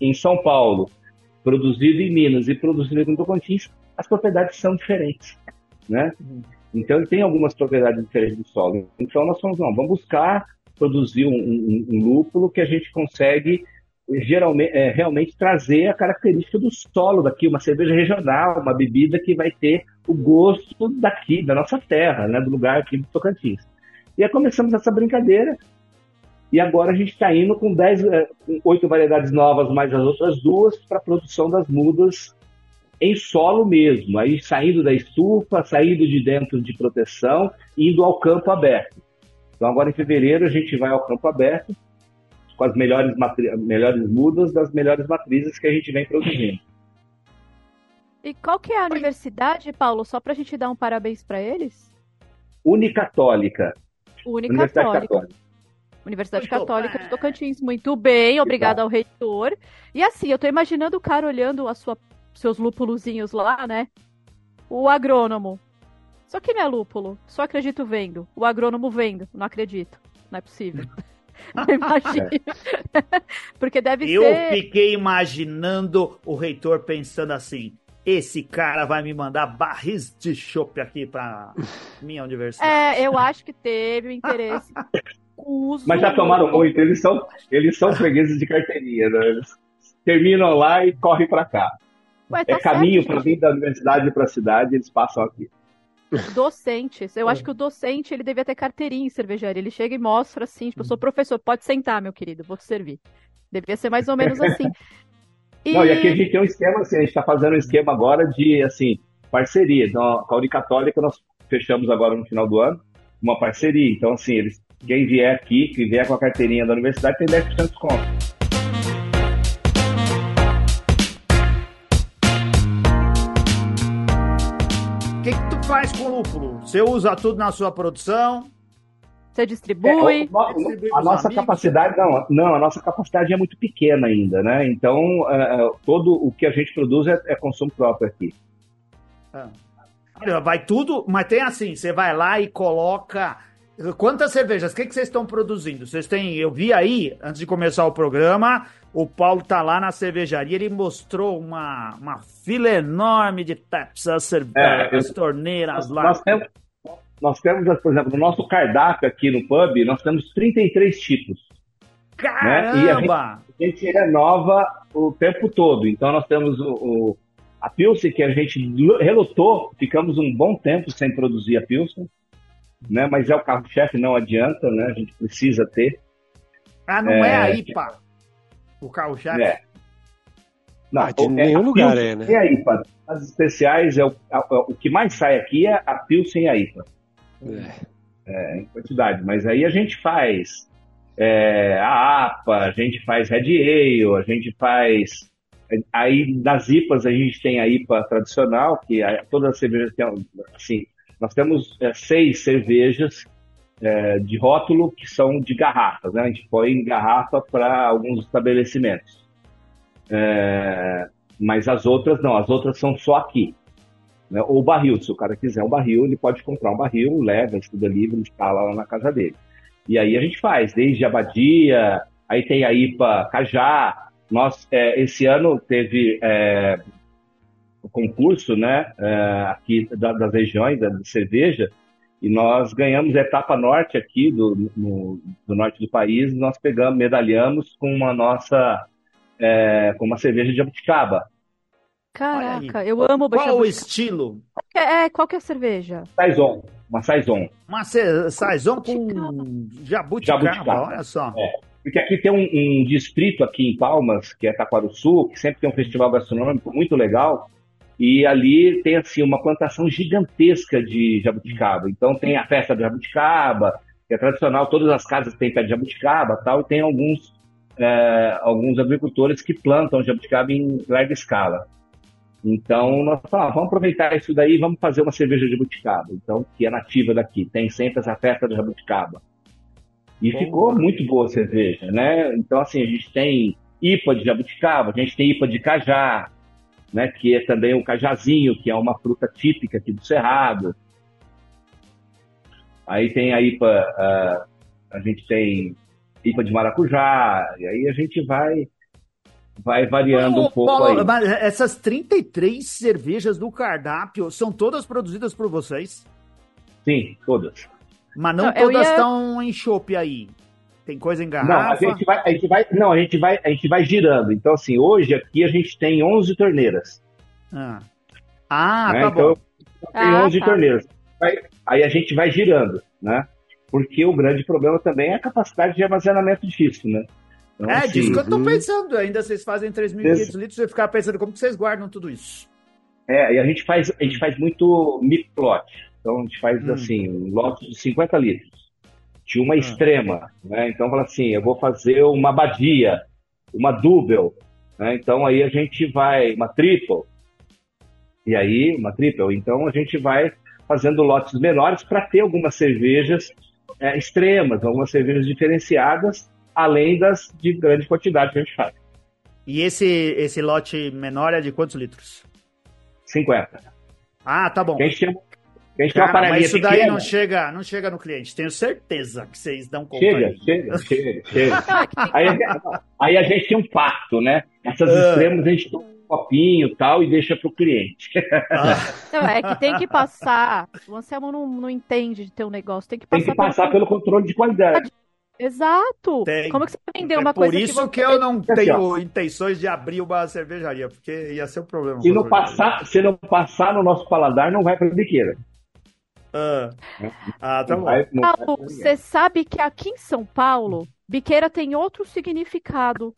em São Paulo, produzido em Minas e produzido no Tocantins, as propriedades são diferentes, né? Então ele tem algumas propriedades diferentes do solo. Então nós fomos, não, vamos buscar produzir um, um- um lúpulo que a gente consegue geralmente, é, realmente trazer a característica do solo daqui, uma cerveja regional, uma bebida que vai ter o gosto daqui, da nossa terra, né, do lugar aqui do Tocantins. E aí começamos essa brincadeira e agora a gente está indo com 10, eh, com oito variedades novas, mais as outras duas, para a produção das mudas em solo mesmo, aí saindo da estufa, saindo de dentro de proteção, indo ao campo aberto. Então agora em fevereiro a gente vai ao campo aberto com as melhores, matri- melhores mudas das melhores matrizes que a gente vem produzindo. E qual que é a universidade, Paulo? Só pra gente dar um parabéns pra eles? Unicatólica. Única Universidade Católica. Católica. Universidade Muito Católica bem. de Tocantins. Muito bem, obrigada ao reitor. E assim, eu tô imaginando o cara olhando a sua, seus lúpulozinhos lá, né? O agrônomo. Só que não é lúpulo, só acredito vendo. O agrônomo vendo, não acredito. Não é possível. Porque deve Eu ser. fiquei imaginando o reitor pensando assim: esse cara vai me mandar barris de chopp aqui pra minha universidade. É, eu acho que teve o interesse uso. Mas já tomaram muito, eles são, eles são fregueses de carteirinha, né? Eles terminam lá e correm para cá. Ué, tá é caminho para vir da universidade para a cidade, eles passam aqui. Docentes. Eu É. acho que o docente ele devia ter carteirinha em cervejaria. Ele chega e mostra assim, tipo, eu sou professor, pode sentar, meu querido, vou te servir. Devia ser mais ou menos assim. E... Não, e aqui a gente tem um esquema, assim, a gente está fazendo um esquema agora de, assim, parceria. Então, com a Unicatólica nós fechamos agora no final do ano uma parceria. Então, assim, eles, quem vier aqui, que vier com a carteirinha da universidade, tem 10% de desconto. O que, que tu faz com lúpulo? Você usa tudo na sua produção? Você distribui. É, o- Distribui a nossa amigos. capacidade não, não, a nossa capacidade é muito pequena ainda, né? Então é, todo o que a gente produz é, é consumo próprio aqui. Olha, Vai tudo, mas tem assim, você vai lá e coloca. Quantas cervejas? O que, que vocês estão produzindo? Vocês têm. Eu vi aí, antes de começar o programa, o Paulo tá lá na cervejaria, ele mostrou uma, uma fila enorme de taps, as, cerve- É, as torneiras Nós, lá. nós temos, nós temos, por exemplo, no nosso cardápio aqui no pub, nós temos 33 tipos. né? E a Caramba! A gente renova o tempo todo. Então nós temos o, o- a Pilsen, que a gente lu- relutou, ficamos um bom tempo sem produzir a Pilsen, né? mas é o carro-chefe, não adianta, né? a gente precisa ter. Ah, não é, É. a IPA. O carro-chefe. É. Não, Ah, de é nenhum a lugar é, né? E a IPA. As especiais, é o, a- o que mais sai aqui é a Pilsen e a IPA. É. em quantidade. Mas aí a gente faz é, a APA, a gente faz Red Ale, a gente faz. Aí nas IPAs a gente tem a IPA tradicional, que todas as cervejas têm. Assim, nós temos é, seis cervejas é, de rótulo que são de garrafas, né? A gente põe em garrafa para alguns estabelecimentos. É, mas as outras não, as outras são só aqui. Né? Ou barril, se o cara quiser um barril, ele pode comprar um barril, leva, estuda livre, instala lá na casa dele. E aí a gente faz, desde abadia, aí tem a IPA Cajá. Nós, é, esse ano teve é, o concurso, né, é, aqui da, das regiões da cerveja, e nós ganhamos a etapa norte aqui do, no, do norte do país, nós pegamos, medalhamos com uma nossa, é, com uma cerveja de jabuticaba. Caraca, eu amo Qual o estilo? É, qual que é a cerveja? Saison, uma Saison. Uma saison com jabuticaba, Jabuticaba. olha só. É. Porque aqui tem um, um distrito aqui em Palmas, que é Taquaruçu, que sempre tem um festival gastronômico muito legal, e ali tem assim uma plantação gigantesca de jabuticaba. Então tem a festa do jabuticaba, que é tradicional, todas as casas têm pé de jabuticaba, tal, e tem alguns é, alguns agricultores que plantam jabuticaba em larga escala. Então nós falamos, vamos aproveitar isso daí, vamos fazer uma cerveja de jabuticaba, então que é nativa daqui. Tem sempre essa festa do jabuticaba. E Boa. ficou muito boa a cerveja, né? Então, assim, a gente tem IPA de jabuticaba, a gente tem IPA de cajá, né? Que é também o cajazinho, que é uma fruta típica aqui do Cerrado. Aí tem a IPA, ah, a gente tem IPA de maracujá, e aí a gente vai vai variando um Ô, pouco Paulo, aí. mas essas 33 cervejas do cardápio são todas produzidas por vocês? Sim, todas. Mas não, Não, todas ia- estão em chopp aí. Tem coisa em Não, a garrafa. gente vai, a gente vai, não, a gente vai, a gente vai girando. Então, assim, hoje aqui a gente tem 11 torneiras. Ah, Ah, né? tá então, bom. tem Ah, 11 tá. torneiras. Vai- aí a gente vai girando, né? Porque o grande problema também é a capacidade de armazenamento difícil, né? Então, É, assim, disso que eu tô uhum. pensando. Ainda vocês fazem 3.500 litros, eu ficar pensando como que vocês guardam tudo isso. É, e a gente faz, a gente faz muito mid-plot. Então a gente faz Hum. assim, um lote de 50 litros. De uma Ah. extrema, né? Então fala assim, eu vou fazer uma badia, uma double, né? Então aí a gente vai, uma triple. E aí, uma triple. Então a gente vai fazendo lotes menores para ter algumas cervejas é, extremas, algumas cervejas diferenciadas, além das de grande quantidade que a gente faz. E esse, esse lote menor é de quantos litros? 50. Ah, tá bom. A gente chama, a gente Cara, panelinha mas isso daí pequena. não chega, não chega no cliente. Tenho certeza que vocês dão conta. Chega, aí. chega, chega, chega. Que tem- Aí, a gente- aí a gente tem um pacto, né? Essas Ah. extremos a gente toma um copinho e tal e deixa pro cliente. Ah, não, é que tem que passar. O Anselmo não, não entende de ter um negócio. Tem que Tem passar, que passar pelo controle de qualidade. Exato. Tem. Como que você vai vender é uma por coisa isso que que, você... eu não Assim, tenho intenções de abrir uma cervejaria, porque ia ser um problema. Se não, passar, se não passar no nosso paladar, não vai pra biqueira. Ah, ah, tá bom. Paulo, você sabe que aqui em São Paulo, biqueira tem outro significado.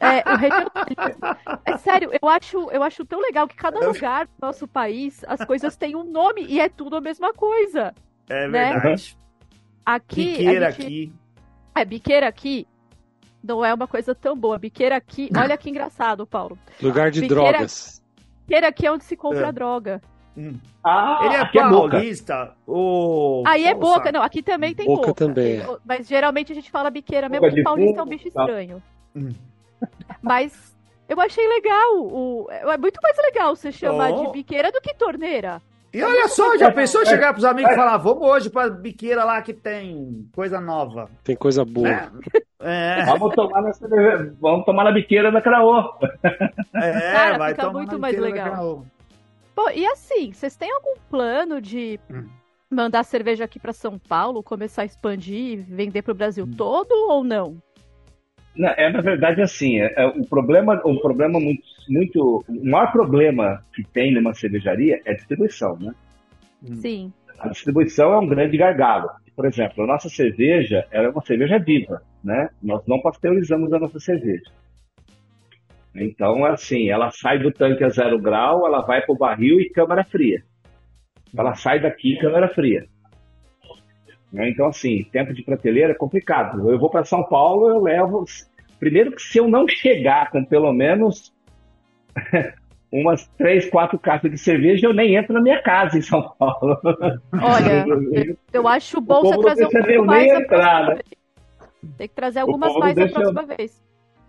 É, o regionalismo. É sério, eu acho, eu acho tão legal que cada lugar do nosso país, as coisas têm um nome e é tudo a mesma coisa. É né? verdade. Aqui, Piqueira a gente, aqui. É, biqueira aqui não é uma coisa tão boa. Biqueira aqui, olha que engraçado, Paulo. Lugar de Biqueira- drogas. Biqueira aqui é onde se compra É. droga. Hum. Ah, Ele é aqui é paulista. O... Aí é boca, não, aqui também tem Boca boca. também é. Mas geralmente a gente fala biqueira mesmo, Boca porque de paulista é um bicho tá. estranho. Hum. Mas eu achei legal. O... É muito mais legal você chamar Oh. de biqueira do que torneira. E olha só, já pensou É. chegar pros amigos e falar, vamos hoje pra biqueira lá que tem coisa nova. Tem coisa boa. Né? É, Vamos tomar, na, cerveja- vamos tomar na biqueira da Craô. é Cara, vai fica tomar muito na mais biqueira da legal. Pô, e assim, vocês têm algum plano de Hum. mandar cerveja aqui pra São Paulo, começar a expandir, vender pro Brasil Hum. todo ou não? Não, é na verdade assim, é, é, o problema, o problema muito, muito, o maior problema que tem numa cervejaria é a distribuição, né? Hum. Sim. A distribuição é um grande gargalo. Por exemplo, a nossa cerveja ela é uma cerveja viva, né? Nós não pasteurizamos a nossa cerveja. Então, assim, ela sai do tanque a zero grau, ela vai para o barril e câmara fria. Ela sai daqui câmara fria. Né? Então, assim, tempo de prateleira é complicado. Eu vou para São Paulo, eu levo. Primeiro que se eu não chegar com pelo menos umas três, quatro caixas de cerveja, eu nem entro na minha casa em São Paulo. Olha, eu, acho bom você trazer um pouco mais vez. Tem que trazer algumas mais a próxima eu, vez.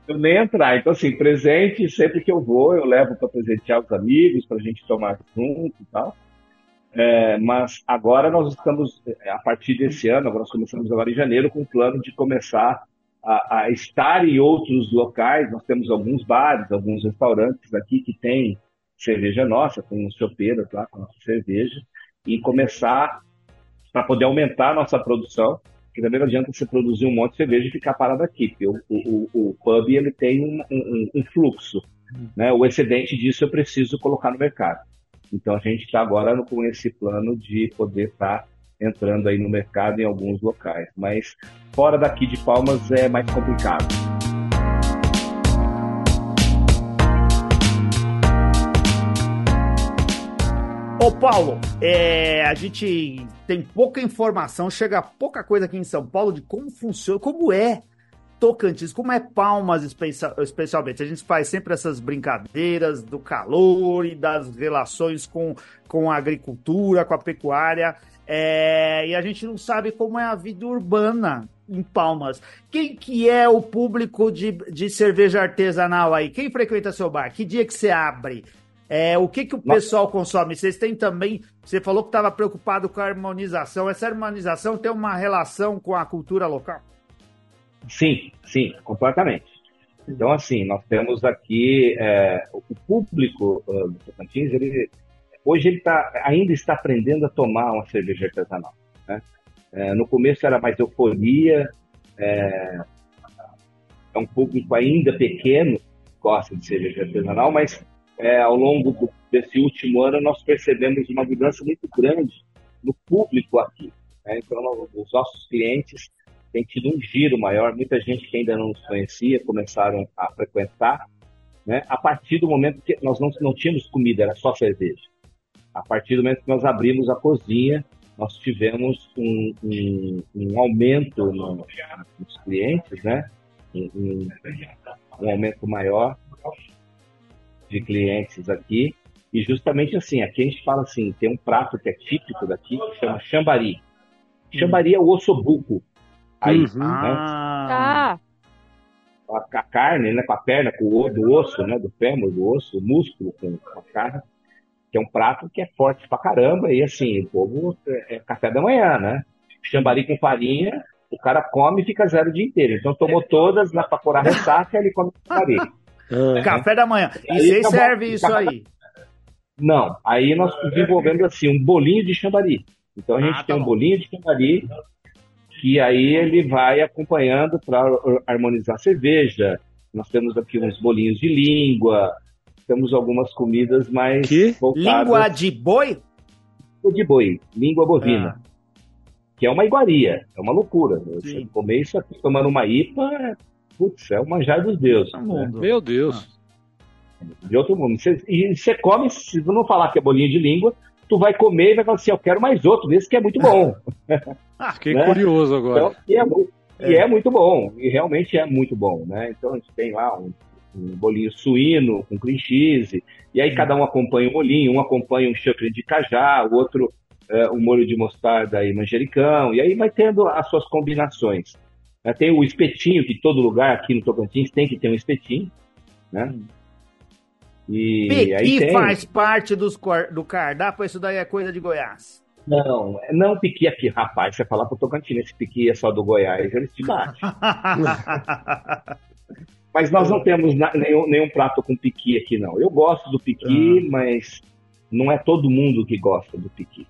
Eu nem entrar. Então, assim, presente, sempre que eu vou, eu levo para presentear os amigos, para a gente tomar junto e tal. É, mas agora nós estamos, a partir desse ano, agora nós começamos agora em janeiro, com o plano de começar a, a, estar em outros locais. Nós temos alguns bares, alguns restaurantes aqui que têm cerveja nossa, com chopeiras lá, com nossa cerveja, e começar para poder aumentar a nossa produção, porque também não adianta você produzir um monte de cerveja e ficar parado aqui, o, o, o pub ele tem um, um, um fluxo, né? o excedente disso eu preciso colocar no mercado. Então a gente está agora com esse plano de poder estar tá entrando aí no mercado em alguns locais. Mas fora daqui de Palmas é mais complicado. Ô Paulo, é, a gente tem pouca informação, chega pouca coisa aqui em São Paulo de como funciona, como é Tocantins, como é Palmas especialmente? A gente faz sempre essas brincadeiras do calor e das relações com, com a agricultura, com a pecuária. É, e a gente não sabe como é a vida urbana em Palmas. Quem que é o público de, de cerveja artesanal aí? Quem frequenta seu bar? Que dia que você abre? É, o que, que o pessoal consome? Vocês têm também. Você falou que estava preocupado com a harmonização. Essa harmonização tem uma relação com a cultura local? Sim, sim, completamente. Então, assim, nós temos aqui é, o público uh, do Tocantins, ele, hoje ele tá, ainda está aprendendo a tomar uma cerveja artesanal. Né? É, no começo era mais euforia, é, é, um público ainda pequeno, gosta de cerveja artesanal, mas é, ao longo do, desse último ano nós percebemos uma mudança muito grande no público aqui. Né? Então, os nossos clientes têm tido um giro maior, muita gente que ainda não nos conhecia começaram a frequentar, né? a partir do momento que nós não, não tínhamos comida, era só cerveja. A partir do momento que nós abrimos a cozinha, nós tivemos um, um, um aumento no, nos clientes, né? Um, um, aumento maior de clientes aqui. E justamente assim, aqui a gente fala assim, tem um prato que é típico daqui, que chama chambari. Chambari é o ossobuco. Aí, uhum. né? Ah. A, a, carne, né? Com a perna, com o do osso, né? Do fêmur, do osso, o músculo com a carne que é um prato que é forte pra caramba, e assim, o povo é, é café da manhã, né? Chambari com farinha, o cara come e fica zero o dia inteiro. Então tomou todas na pra curar ressaca, ele come chambari. Uhum. Café da manhã. E você serve isso aí? Não, aí nós desenvolvemos assim, um bolinho de chambari. Então a gente ah, tá tem um bom. bolinho de chambari que aí ele vai acompanhando para harmonizar a cerveja. Nós temos aqui uns bolinhos de língua, temos algumas comidas mais que? voltadas... Língua de boi? Língua de boi, língua bovina. Ah. Que é uma iguaria, é uma loucura. Você comer isso aqui tomando uma IPA, putz, é o manjar dos deuses. Né? Meu Deus. Ah. De outro mundo. Você, e você come, se não falar que é bolinha de língua, tu vai comer e vai falar assim, eu quero mais outro desse que é muito bom. ah, fiquei né? curioso agora. Então, e, é, é. e é muito bom, e realmente é muito bom, né? Então a gente tem lá um um bolinho suíno com cream cheese, e aí cada um acompanha um molhinho, um acompanha um chucre de cajá, o outro é, um molho de mostarda e manjericão, e aí vai tendo as suas combinações. É, tem o espetinho, que todo lugar aqui no Tocantins tem que ter um espetinho, né? E Piqui aí tem... faz parte dos, do cardápio, isso daí é coisa de Goiás. Não, não piqui aqui, rapaz. Você falar pro Tocantins, esse piqui é só do Goiás, eles te batem. Mas nós não temos nenhum, nenhum prato com piqui aqui, não. Eu gosto do piqui, uhum. mas não é todo mundo que gosta do piqui.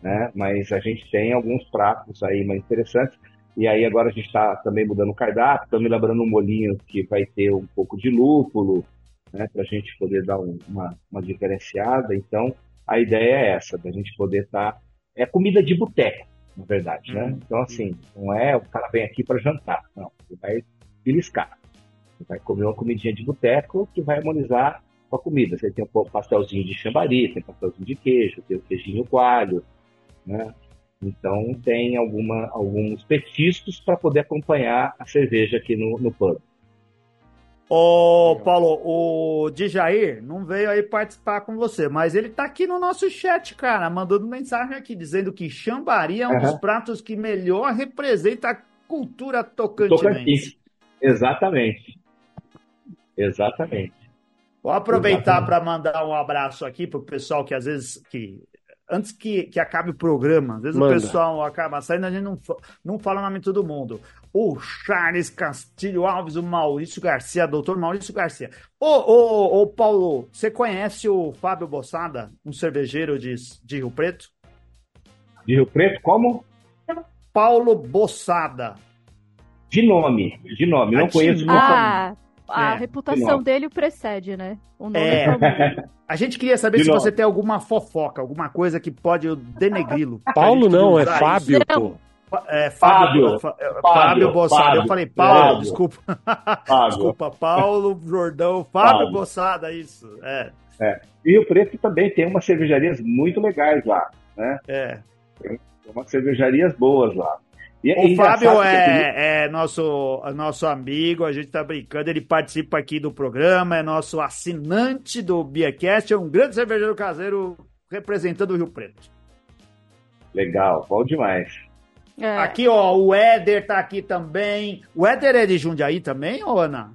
Né? Mas a gente tem alguns pratos aí mais interessantes. E aí agora a gente está também mudando o cardápio, estamos elaborando um molinho que vai ter um pouco de lúpulo, né? Para a gente poder dar um, uma, uma diferenciada. Então, a ideia é essa, da gente poder estar... Tá... É comida de boteco, na verdade, né? Uhum. Então, assim, não é o cara vem aqui para jantar, não. Você vai beliscar. Você vai comer uma comidinha de boteco que vai harmonizar com a comida. Você tem um pastelzinho de chambari, tem pastelzinho de queijo, tem o queijinho coalho, né? Então tem alguma, alguns petiscos para poder acompanhar a cerveja aqui no, no pub. Ô, Paulo, o Djair não veio aí participar com você, mas ele tá aqui no nosso chat, cara, mandando mensagem aqui, dizendo que chambari é um dos Aham. pratos que melhor representa a cultura tocantinense. Tocantins. Exatamente. Exatamente. Vou aproveitar para mandar um abraço aqui pro pessoal que às vezes que antes que, que acabe o programa, às vezes Manda. o pessoal acaba saindo, a gente não, não fala o nome de todo mundo. O Charles Castilho Alves, o Maurício Garcia, doutor Maurício Garcia. Ô, ô, ô, Paulo, você conhece o Fábio Bossada, um cervejeiro de, de Rio Preto? De Rio Preto, como? Paulo Bossada. De nome. De nome. Não Ah, de conheço. Ah, a É, reputação não. dele o precede, né? O nome É. é. A gente queria saber De se novo. você tem alguma fofoca, alguma coisa que pode denegri-lo. Paulo não, é. Fábio, Não. pô. É, Fábio, Fábio. Fá- é, Fábio, Fábio, Bossada. Fábio. Eu falei, Paulo, Fábio. desculpa. Fábio. Desculpa, Paulo Jordão, Fábio, Fábio. Bossada, isso. É, E Rio Preto também tem umas cervejarias muito legais lá. Né? é. Tem umas cervejarias boas lá. E, é O Fábio é, é nosso, nosso amigo, a gente tá brincando, ele participa aqui do programa, é nosso assinante do Beercast, é um grande cervejeiro caseiro representando o Rio Preto. Legal, bom demais. É. Aqui, ó, o Éder tá aqui também. O Éder é de Jundiaí também, ô Ana?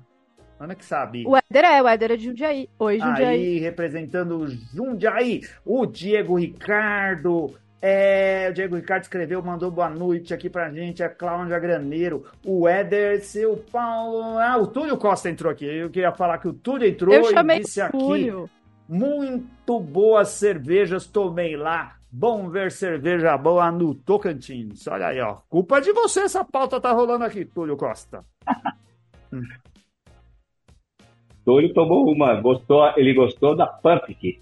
Ana que sabe. O Éder é, o Éder é de Jundiaí. Oi, Jundiaí. Aí, representando o Jundiaí, o Diego Ricardo. É, o Diego Ricardo escreveu, mandou boa noite aqui pra gente, a Cláudia Graneiro, o Éder, seu Paulo. Ah, o Túlio Costa entrou aqui. Eu queria falar que o Túlio entrou Eu e disse aqui. Túlio. Muito boas cervejas, tomei lá. Bom ver cerveja boa no Tocantins. Olha aí, ó. Culpa de você, essa pauta tá rolando aqui, Túlio Costa. Túlio tomou uma, gostou, ele gostou da Pumpkin.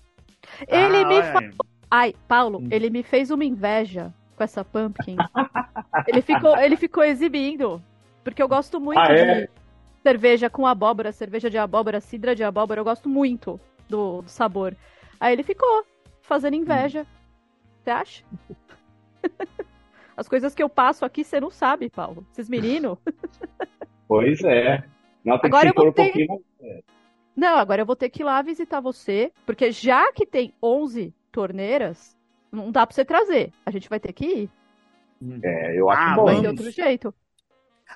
Ele Ah, me olha fa... aí. Ai, Paulo, Hum. ele me fez uma inveja com essa pumpkin. ele, ficou, ele ficou exibindo. Porque eu gosto muito Ah, é? de cerveja com abóbora, cerveja de abóbora, cidra de abóbora. Eu gosto muito do, do sabor. Aí ele ficou fazendo inveja. Você acha? As coisas que eu passo aqui, você não sabe, Paulo. Esses meninos. Pois é. Não, tem Agora que eu se vou um ter- pouquinho mais. Não, agora eu vou ter que ir lá visitar você, porque já que tem 11 torneiras, não dá pra você trazer. A gente vai ter que ir. É, eu acho Ah, bom. Vai ter outro jeito.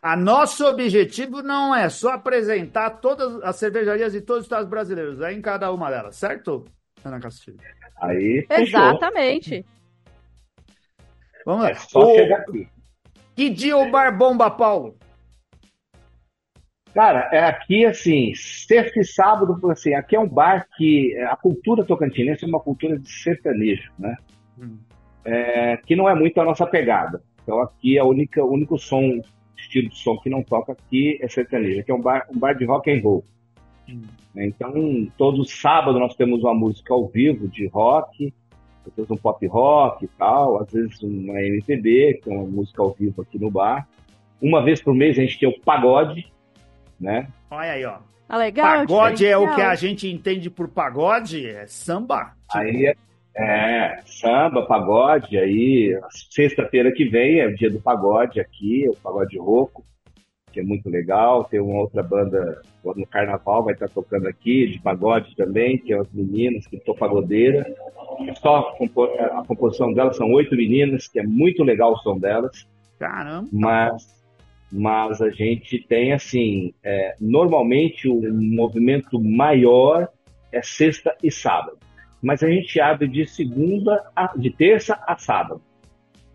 A nosso objetivo não é só apresentar todas as cervejarias de todos os estados brasileiros, é em cada uma delas, certo, Ana Castilho? Aí, fechou. Exatamente. Vamos lá. É só O- chegar aqui. Que dia o Bar Bomba, Paulo? Cara, é aqui assim, sexta e sábado, assim, aqui é um bar que a cultura tocantinense é uma cultura de sertanejo, né? É, que não é muito a nossa pegada. Então aqui é o único som, estilo de som que não toca aqui é sertanejo. Aqui é um bar, um bar de rock and roll. Hum. né? Então todo sábado nós temos uma música ao vivo de rock, às vezes um pop rock e tal, às vezes uma MPB, que é uma música ao vivo aqui no bar. Uma vez por mês a gente tem o pagode, né? Olha aí, ó. Ah, legal. Pagode é o diferencial. que a gente entende por pagode, é samba. Aí é, é, samba, pagode, aí sexta-feira que vem é o dia do pagode aqui, o pagode rouco, que é muito legal. Tem uma outra banda no carnaval, vai estar tocando aqui, de pagode também, que é as meninas que estão pagodeira. Só a compo- a composição delas são oito meninas, que é muito legal o som delas. Caramba. mas mas a gente tem assim é, normalmente o movimento maior é sexta e sábado mas a gente abre de segunda a, de terça a sábado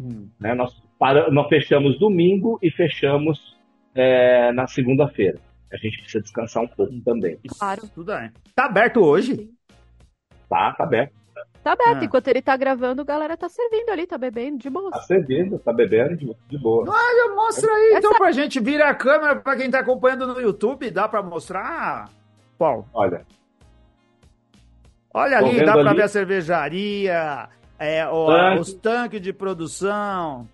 Hum. né? nós para, nós fechamos domingo e fechamos é, na segunda-feira a gente precisa descansar um pouco também Isso Claro. tudo é. Tá aberto hoje? tá tá aberto Tá aberto. Ah. Enquanto ele tá gravando, a galera tá servindo ali, tá bebendo de boa. tá servindo tá bebendo de, de boa Olha, mostra aí Essa- então pra gente. Vira a câmera pra quem tá acompanhando no YouTube. Dá pra mostrar? Paulo, olha olha Tô ali, dá pra ali. ver a cervejaria, é, o- Tanque. os tanques de produção.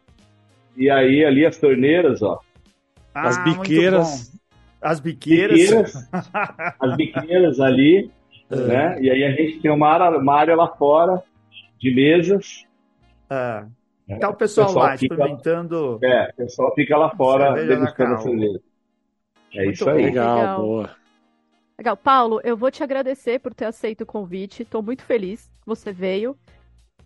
e aí ali as torneiras ó As Ah, muito biqueiras. bom. As biqueiras. biqueiras, as biqueiras ali né? E aí a gente tem uma área, uma área lá fora de mesas. Né? Tá o pessoal, pessoal lá fica- experimentando. É, o pessoal fica lá fora degustando a Cal. cerveja. É Muito isso bom. aí. Legal, Legal. boa. Legal. Paulo, eu vou te agradecer por ter aceito o convite. Estou muito feliz que você veio.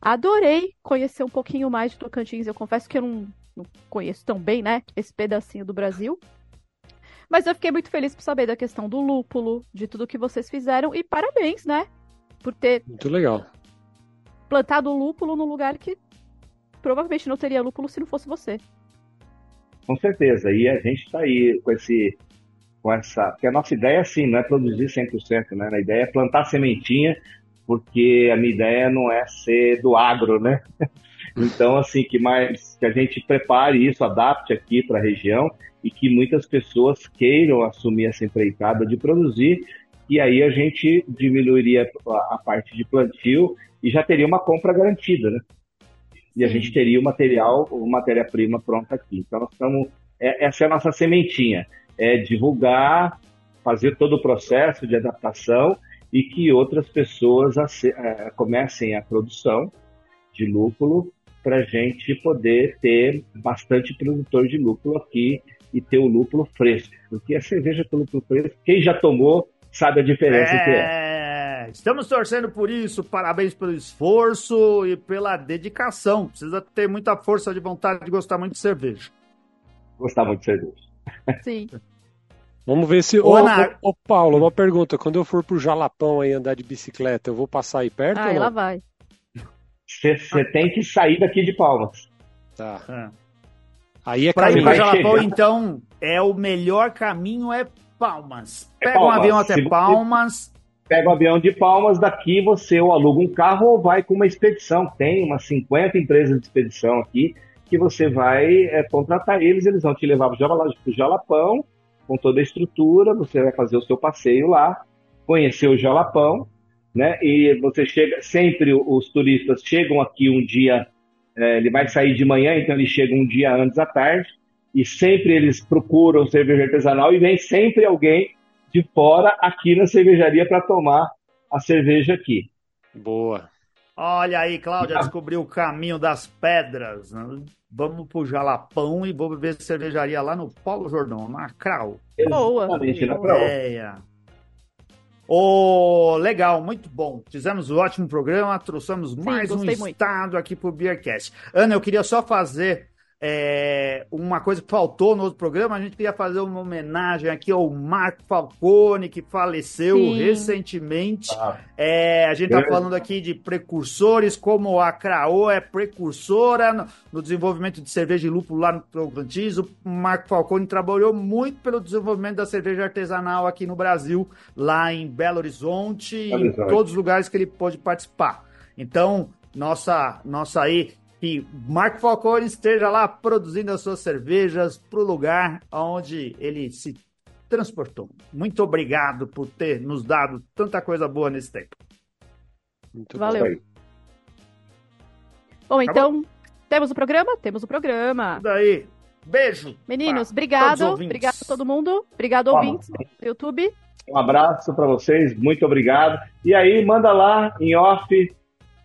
Adorei conhecer um pouquinho mais de Tocantins. Eu confesso que eu não, não conheço tão bem, né? Esse pedacinho do Brasil. Mas eu fiquei muito feliz por saber da questão do lúpulo, de tudo que vocês fizeram. E parabéns, né? Por ter Muito legal. plantado lúpulo num lugar que provavelmente não teria lúpulo se não fosse você. Com certeza. E a gente está aí com esse. Com essa, porque a nossa ideia é assim, não é produzir 100%, né? A ideia é plantar sementinha, porque a minha ideia não é ser do agro, né? Então, assim, que mais que a gente prepare isso, adapte aqui para a região e que muitas pessoas queiram assumir essa empreitada de produzir, e aí a gente diminuiria a, parte de plantio e já teria uma compra garantida, né? E a gente teria o material, o matéria-prima pronta aqui. Então, nós estamos. é- essa é a nossa sementinha. É divulgar, fazer todo o processo de adaptação e que outras pessoas eh, comecem a produção de lúpulo para a gente poder ter bastante produtor de lúpulo aqui e ter o lúpulo fresco. Porque a cerveja com lúpulo fresco, quem já tomou sabe a diferença que é. É, estamos torcendo por isso. Parabéns pelo esforço e pela dedicação. Precisa ter muita força de vontade de gostar muito de cerveja. Gostar muito de cerveja. Sim. Vamos ver se. Ô, Ô, Ana- ô, ô, Paulo, uma pergunta. Quando eu for pro Jalapão aí andar de bicicleta, eu vou passar aí perto Ah, ou ela vai. Você tem que sair daqui de Palmas. Tá. É. Aí é Para ir caminho. para vai Jalapão, então, é o melhor caminho é Palmas. É Pega um Palmas. avião até Palmas. Pega o avião de Palmas, daqui você ou aluga um carro ou vai com uma expedição. Tem umas 50 empresas de expedição aqui que você vai é, contratar eles, eles vão te levar para o Jalapão, com toda a estrutura, você vai fazer o seu passeio lá, conhecer o Jalapão, né? E você chega, sempre os turistas chegam aqui um dia, é, ele vai sair de manhã, então ele chega um dia antes à tarde, e sempre eles procuram cerveja artesanal e vem sempre alguém de fora aqui na cervejaria para tomar a cerveja aqui. Boa. Olha aí, Cláudia descobriu o caminho das pedras. né? Vamos pro Jalapão e vou beber cervejaria lá no Paulo Jordão, na Crau. Boa. Exatamente, na Boa. Crau. Ô, legal, muito bom. Fizemos um ótimo programa, trouxemos mais um muito. estado aqui pro Beercast. Ana, eu queria só fazer é, uma coisa que faltou no outro programa. A gente queria fazer uma homenagem aqui ao Marco Falcone, que faleceu Sim. recentemente. Ah, É, a gente está falando aqui de precursores, como a Craô é precursora no, no desenvolvimento de cerveja e lúpulo lá no Tocantins. O Marco Falcone trabalhou muito pelo desenvolvimento da cerveja artesanal aqui no Brasil, lá em Belo Horizonte Belo em Horizonte. todos os lugares que ele pôde participar. Então, nossa, nossa aí, que Marco Falcone esteja lá produzindo as suas cervejas para o lugar onde ele se transportou. Muito obrigado por ter nos dado tanta coisa boa nesse tempo. Muito Valeu. Bom, Tá então, temos o programa? Temos o programa. Daí, beijo. Meninos, obrigado. Obrigado a todo mundo. Obrigado, Vamos. ouvintes do YouTube. Um abraço para vocês, muito obrigado. E aí, manda lá em off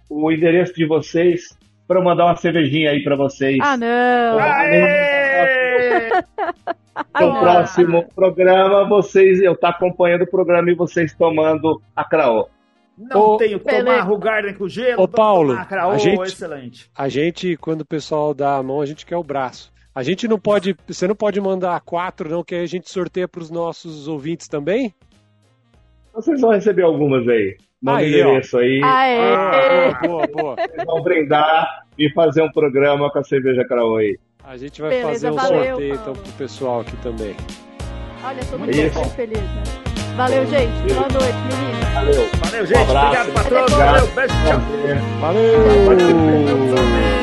o endereço de vocês para eu mandar uma cervejinha aí para vocês. Ah, não. Aê! Ah, No não. próximo programa, vocês, eu tá acompanhando o programa e vocês tomando a Craô. Não Ô, tenho que tomar Pelé. Rugarden com gelo. Ô, Paulo, tomar Craô, a gente- excelente. A gente, quando o pessoal dá a mão, a gente quer o braço. A gente não pode. Você não pode mandar quatro, não, que aí a gente sorteia para os nossos ouvintes também? Vocês vão receber algumas aí. Manda o Aí, endereço aí. Aê! Ah, boa, boa, boa. Vocês vão brindar e fazer um programa com a cerveja Craô aí. A gente vai Beleza, fazer um valeu, sorteio Paulo. então pro pessoal aqui também. Olha, todo É mundo muito feliz, né? Valeu, gente. Boa noite, meninos. Valeu. Valeu, gente. Um abraço. Obrigado, patrão. Valeu, beijo, tchau. Valeu! Valeu.